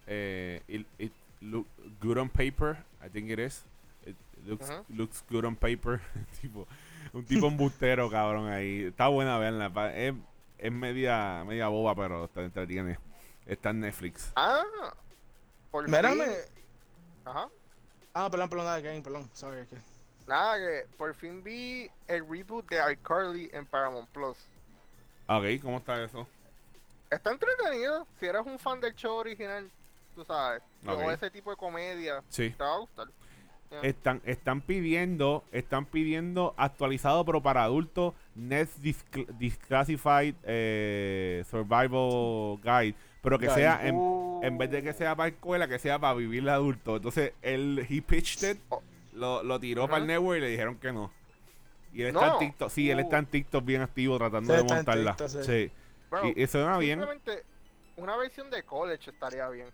Speaker 1: eh, it, it look good on paper, I think it is. It looks, looks good on paper. [laughs] tipo, un tipo embustero, cabrón, ahí. Está buena verla. Es, es media, media boba, pero te entretiene. Está en Netflix.
Speaker 3: Ah. Por
Speaker 2: Mírame.
Speaker 3: fin. Ajá.
Speaker 2: Ah, perdón, perdón, dale, Kevin, perdón. Sorry, que.
Speaker 3: Nada, que por fin vi el reboot de iCarly en Paramount Plus.
Speaker 1: Ah, Ok, ¿cómo está eso?
Speaker 3: Está entretenido. Si eres un fan del show original, tú sabes.
Speaker 1: Ok.
Speaker 3: O ese tipo de comedia,
Speaker 1: Sí.
Speaker 3: te va a gustar.
Speaker 1: Están, están pidiendo, están pidiendo actualizado pero para adultos, Discl- Disclassified eh, Survival Guide, pero que
Speaker 2: Guide.
Speaker 1: sea en, en vez de que sea para escuela, que sea para vivir de adulto. Entonces él he pitched it,
Speaker 3: Oh.
Speaker 1: Lo, lo tiró para el network y le dijeron que no. Y él está
Speaker 3: No.
Speaker 1: en TikTok, sí, él
Speaker 3: Uh.
Speaker 1: está en TikTok bien activo tratando
Speaker 2: Sí,
Speaker 1: de montarla.
Speaker 2: TikTok, sí.
Speaker 1: sí.
Speaker 3: Bro,
Speaker 1: Y, y suena bien.
Speaker 3: una versión de college estaría bien.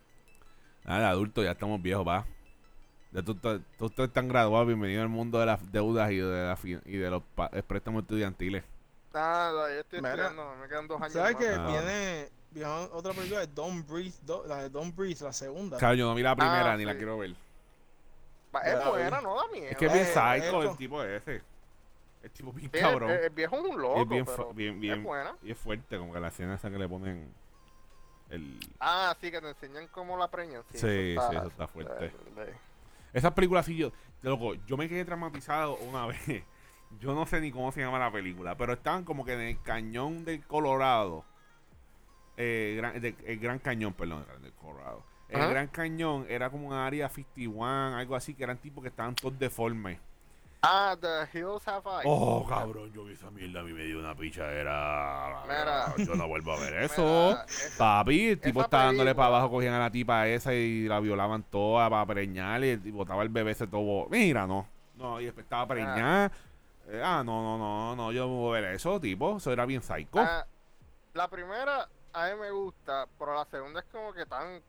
Speaker 1: Nada, de adulto, ya estamos viejos, va. Ya tú, tú, tú estás tan graduado, bienvenido al mundo de las deudas y de, la y de los pa- eh, préstamos estudiantiles.
Speaker 3: Nada, yo estoy estudiando, me quedan dos años
Speaker 2: ¿Sabes que
Speaker 1: Ah.
Speaker 2: viene, viene otra película de Don't Breathe, do- la de Don't Breathe, la segunda?
Speaker 1: Claro, yo no vi la primera
Speaker 3: Ah,
Speaker 1: ni la quiero ver.
Speaker 3: Es buena, no da miedo.
Speaker 1: Es que es bien
Speaker 2: Eh,
Speaker 1: psycho el tipo ese. El tipo bien
Speaker 3: Sí,
Speaker 1: cabrón.
Speaker 3: El, el viejo es un loco,
Speaker 1: es bien,
Speaker 3: pero
Speaker 1: bien, bien,
Speaker 3: es buena.
Speaker 1: y es fuerte, como que la escena esa que le ponen el...
Speaker 3: Ah, sí, que te enseñan cómo la preñan. Sí,
Speaker 1: Sí, sí, eso está fuerte.
Speaker 3: eh,
Speaker 1: Esas películas sí, yo, loco, yo me quedé traumatizado una [laughs] vez. Yo no sé ni cómo se llama la película, pero estaban como que en el cañón del Colorado. Eh, gran- de- el Gran Cañón, perdón, del Colorado. El
Speaker 3: Ajá.
Speaker 1: Gran Cañón era como un área 51, algo así, que eran tipos que estaban todos deformes.
Speaker 3: Ah, The Hills Have Eyes.
Speaker 1: Oh, cabrón, yo vi esa mierda, a mí me dio una pichadera.
Speaker 3: Mira.
Speaker 1: Yo no vuelvo a ver
Speaker 3: Mira,
Speaker 1: eso.
Speaker 3: esa-
Speaker 1: Papi, el tipo está dándole para abajo, cogían a la tipa esa y la violaban toda para preñar y, botaba el bebé ese todo. Mira, no. No, y después estaba preñada. Eh, ah, no, no, no, no, yo no voy a ver eso, tipo. Eso era bien psycho.
Speaker 3: Ah, la primera a mí me gusta, pero la segunda es como que tan,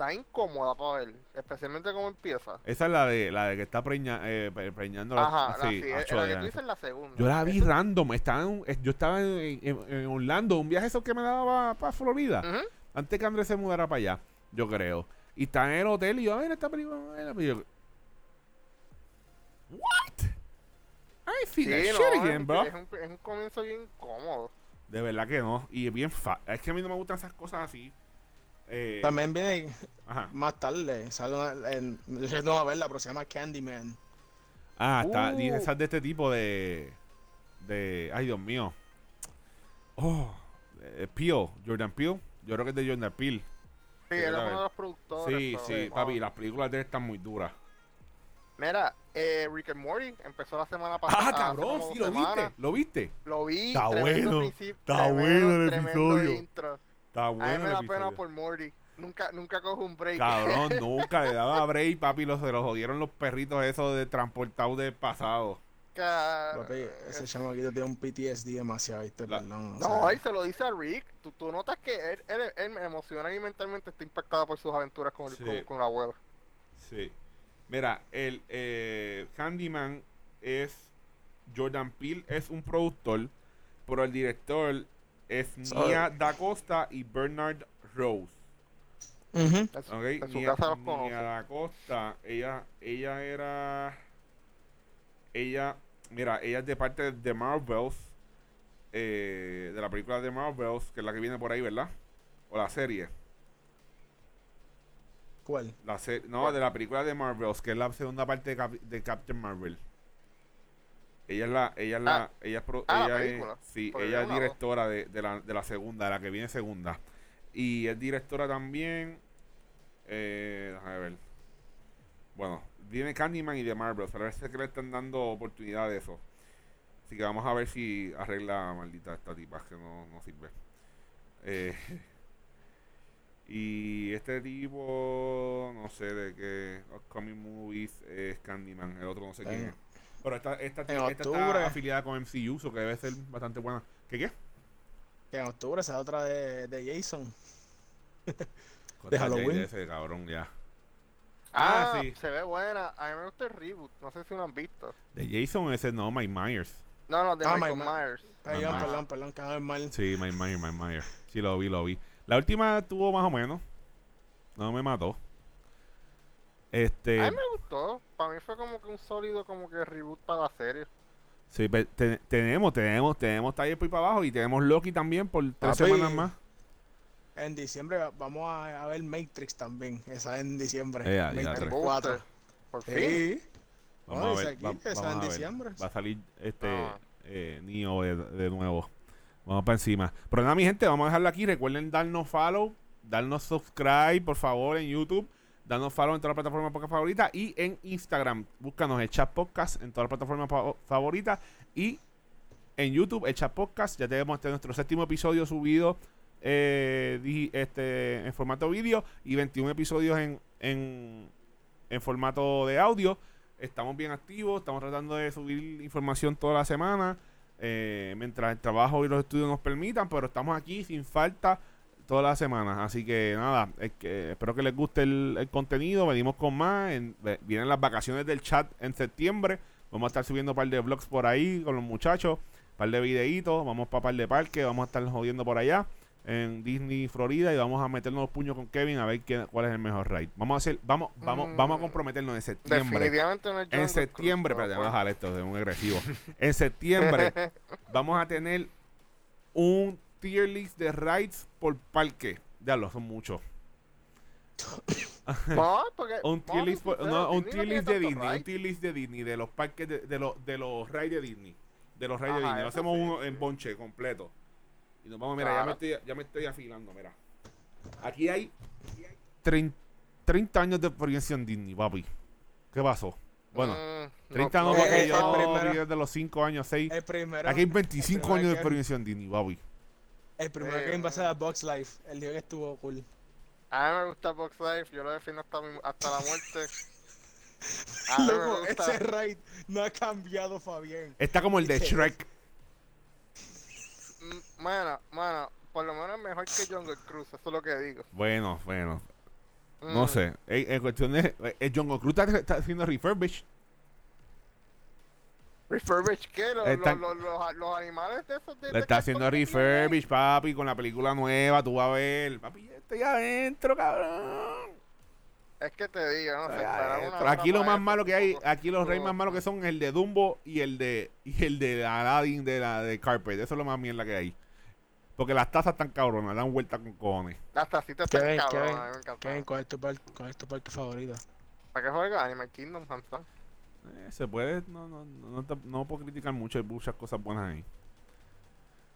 Speaker 3: tan incómoda para ver, especialmente cómo empieza.
Speaker 1: Esa es la de la de que está preña, eh, pre- preñando la-
Speaker 3: Ajá, la,
Speaker 1: sí,
Speaker 3: sí,
Speaker 1: acho,
Speaker 3: la que tú dices la segunda.
Speaker 1: Yo la vi
Speaker 3: Eso-
Speaker 1: random. Estaba en yo estaba en, en- en Orlando, un viaje eso que me daba para Florida.
Speaker 3: Ujú.
Speaker 1: Antes que Andrés se mudara para allá, yo creo. Y está en el hotel y yo, a ver esta película. a ver", y yo, What? I see
Speaker 3: Sí,
Speaker 1: that
Speaker 3: no,
Speaker 1: shit again, bro.
Speaker 3: es un, es un comienzo bien incómodo.
Speaker 1: De verdad que no. Y es bien fa Es que a mí no me gustan esas cosas así. Eh,
Speaker 2: También viene
Speaker 1: ajá.
Speaker 2: más tarde, sale una, en, yo no voy a verla, pero se llama Candyman.
Speaker 1: Ah, está.
Speaker 3: Uh.
Speaker 1: Dice esas de este tipo de. De. Ay, Dios mío. Oh. eh, Peele. Jordan Peele. Yo creo que es de Jordan Peele.
Speaker 3: Sí, es uno de los productores.
Speaker 1: Sí,
Speaker 3: pero,
Speaker 1: sí, papi. Las películas de él están muy duras.
Speaker 3: Mira, eh, Rick and Morty empezó la semana pasada.
Speaker 1: Ah, cabrón, sí, lo viste. Lo viste.
Speaker 3: Lo vi.
Speaker 1: Está bueno,
Speaker 3: principio,
Speaker 1: está
Speaker 3: tremendo-
Speaker 1: bueno el episodio.
Speaker 3: intro.
Speaker 1: Está
Speaker 3: A mí
Speaker 1: bueno.
Speaker 3: me da pena por Morty. Nunca, nunca cojo un break.
Speaker 1: Cabrón, [laughs] nunca le daba break, papi. Los, se los jodieron los perritos esos de transportados del pasado.
Speaker 2: Papi, ese chamaquito tiene un PTSD demasiado, ¿viste?
Speaker 1: La-
Speaker 2: Perdón. o
Speaker 3: No,
Speaker 2: sea,
Speaker 3: y se lo dice a Rick. Tú, tú notas que él, él, él emocional y mentalmente está impactado por sus aventuras con, el,
Speaker 1: Sí.
Speaker 3: con, con la abuela.
Speaker 1: Sí. Mira, el eh, Candyman es. Jordan Peele es un productor, pero el director es
Speaker 2: Sorry.
Speaker 1: Nia Da Costa y Bernard Rose.
Speaker 2: ujú.
Speaker 3: En su,
Speaker 1: ¿Ok?
Speaker 3: en su
Speaker 1: Nia,
Speaker 3: casa los
Speaker 1: Nia
Speaker 3: conoce.
Speaker 1: Da Costa, ella, ella era. Ella, mira, ella es de parte de The Marvels, eh, de la película de Marvels, que es la que viene por ahí, ¿verdad? O la serie.
Speaker 2: ¿Cuál?
Speaker 1: La se- no, de la película de Marvels, que es la segunda parte de, Cap- de Captain Marvel. Ella es la, ella es la,
Speaker 3: Ah.
Speaker 1: ella es, pro-
Speaker 3: Ah, la
Speaker 1: ella es- sí,
Speaker 3: Porque
Speaker 1: ella es directora de, de la, de la segunda, de la que viene segunda. Y es directora también, eh, déjame ver. Bueno, viene Candyman y de Marvels, pero parece que le están dando oportunidad de eso. Así que vamos a ver si arregla maldita esta tipa que no, no sirve. Eh, [laughs] y este tipo, no sé de qué upcoming movies es Candyman, el otro no sé quién es. Pero esta, esta,
Speaker 2: en
Speaker 1: esta
Speaker 2: octubre.
Speaker 1: está afiliada con MCU, so que debe ser bastante buena. ¿Qué qué?
Speaker 2: Que en octubre esa otra de, de Jason.
Speaker 1: Contra
Speaker 2: Halloween.
Speaker 1: Ese cabrón ya.
Speaker 3: Ah,
Speaker 1: Ah, sí.
Speaker 3: se ve buena. A mí me gusta el reboot. No sé si lo han visto.
Speaker 1: De Jason ese no, Mike Myers.
Speaker 3: No, no, de
Speaker 2: Ah,
Speaker 3: Michael
Speaker 2: Mike
Speaker 3: Myers.
Speaker 2: Perdón,
Speaker 1: Mamá.
Speaker 2: perdón, perdón, que hago mal.
Speaker 1: Sí, Mike Myers, Mike Myers. Sí, lo vi, lo vi. La última estuvo más o menos. No me mató. Este.
Speaker 3: A mí me gustó. Para mí fue como que un sólido como que reboot para la serie.
Speaker 1: Sí, te- tenemos, tenemos, tenemos Taller por ahí para abajo y tenemos Loki también por tres
Speaker 2: Papi.
Speaker 1: semanas más.
Speaker 2: En diciembre va- vamos a, a ver Matrix también. Esa en diciembre.
Speaker 1: Eh, ya, ya,
Speaker 2: Matrix
Speaker 1: tres.
Speaker 2: 4.
Speaker 3: Por fin.
Speaker 2: Sí.
Speaker 1: Vamos
Speaker 2: No,
Speaker 1: a ver.
Speaker 2: aquí
Speaker 1: va-
Speaker 2: que
Speaker 1: vamos
Speaker 2: en
Speaker 1: a ver.
Speaker 2: diciembre.
Speaker 1: Va a salir este
Speaker 3: Ah.
Speaker 1: eh, Neo de, de nuevo. Vamos para encima. Pero nada, mi gente, vamos a dejarlo aquí. Recuerden darnos follow, darnos subscribe, por favor, en YouTube. Darnos follow en todas las plataformas podcast favoritas y en Instagram. Búscanos el chat podcast en todas las plataformas fa- favoritas y en YouTube el chat podcast. Ya tenemos este nuestro séptimo episodio subido eh, este, en formato vídeo y 21 episodios en, en, en formato de audio. Estamos bien activos, estamos tratando de subir información toda la semana, eh, mientras el trabajo y los estudios nos permitan, pero estamos aquí sin falta todas las semanas. Así que nada, es que, espero que les guste el, el contenido. Venimos con más. en- vienen las vacaciones del chat en septiembre. Vamos a estar subiendo un par de vlogs por ahí con los muchachos, un par de videitos. Vamos para par de parques, vamos a estar jodiendo por allá en Disney Florida y vamos a meternos los puños con Kevin a ver qué, cuál es el mejor ride. Vamos a hacer, vamos, vamos,
Speaker 3: Mm.
Speaker 1: vamos a comprometernos en septiembre.
Speaker 3: Definitivamente no es
Speaker 1: En septiembre, espérate, vamos a dejar esto de un agresivo. En septiembre [laughs] vamos a tener un tier list de rides por parque. Ya lo son muchos. [coughs]
Speaker 3: No, porque. [laughs]
Speaker 1: Un tier list, por- no, un tier list de Disney, un tier list de Disney, de los parques de, de los de los rides de Disney, de los rides de Disney. Lo hacemos
Speaker 3: sí.
Speaker 1: uno en bonche completo. Y nos vamos, mira, ya me
Speaker 3: Claro.
Speaker 1: estoy ya me estoy afilando, mira. Aquí hay 30, 30 años de experiencia en Disney, papi. ¿Qué pasó? Bueno,
Speaker 3: Mm,
Speaker 1: 30 no,
Speaker 3: no,
Speaker 1: porque
Speaker 2: eh,
Speaker 1: yo
Speaker 2: el primero-
Speaker 1: desde los 5 años, 6.
Speaker 2: El primero.
Speaker 1: Aquí hay 25
Speaker 2: el
Speaker 1: años de experiencia en Disney, Bobby.
Speaker 2: El primer
Speaker 3: Eh,
Speaker 2: game va a ser a Box Life. El día que estuvo cool.
Speaker 3: A mí me gusta Box Life, yo lo defino hasta, mi- hasta la muerte. [laughs] A mí me gusta.
Speaker 2: ese raid no ha cambiado, Fabián.
Speaker 1: Está como el de Shrek.
Speaker 3: Mm, Mano, mano, por lo menos es mejor que Jungle Cruise, eso es lo que digo.
Speaker 1: Bueno, bueno. No
Speaker 3: Mm.
Speaker 1: sé. En, en cuestión de. El Jungle Cruise está, está haciendo refurbish.
Speaker 3: Refurbish, ¿qué? Los,
Speaker 1: Están-
Speaker 3: los, los, animales de esos de
Speaker 1: Le
Speaker 3: de
Speaker 1: está haciendo
Speaker 3: cartón que tienen ahí.
Speaker 1: refurbish, papi, con la película nueva. Tú vas a ver. Papi, ya estoy adentro, cabrón.
Speaker 3: Es que te digo, no sé,
Speaker 1: Estoy adentro. Aquí lo más malo que hay, aquí los reyes más malos que son el de Dumbo y el de y el de Aladdin de la de Carpet. Eso es lo más mierda que hay. Porque las tazas están cabronas, dan vuelta con cojones.
Speaker 3: Las tacitas
Speaker 2: Kevin,
Speaker 3: están
Speaker 2: Kevin,
Speaker 3: a mí me encanta.
Speaker 2: Kevin, ¿cuál es tu, par- cuál es tu parque favorito?
Speaker 3: ¿Para qué juega Animal Kingdom, Hanson?
Speaker 1: Eh, se puede, no, no, no, no, te- no puedo criticar mucho, hay muchas cosas buenas ahí.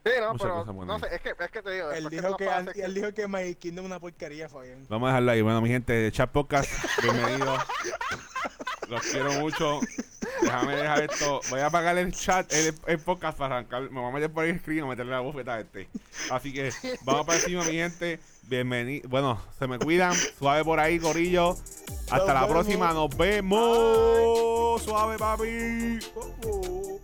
Speaker 3: Sí, no,
Speaker 1: Muchas
Speaker 3: pero
Speaker 1: cosas buenas
Speaker 3: no sé, es que, es que te digo,
Speaker 2: Él dijo que, él dijo que My Kingdom es una porquería, Fabián.
Speaker 1: Vamos a dejarlo ahí. Bueno, mi gente de Chat Podcast, bienvenidos. [laughs] Los quiero mucho. Déjame dejar esto. Voy a apagar el chat, el, el podcast para arrancar. Me voy a meter por el screen a meterle la bofeta a este. Así que vamos para encima, mi gente. Bienvenido. Bueno, se me cuidan. Suave por ahí, gorillo. Hasta
Speaker 2: Nos
Speaker 1: la
Speaker 2: vemos.
Speaker 1: próxima. Nos vemos. Suave, papi.
Speaker 2: Oh, oh.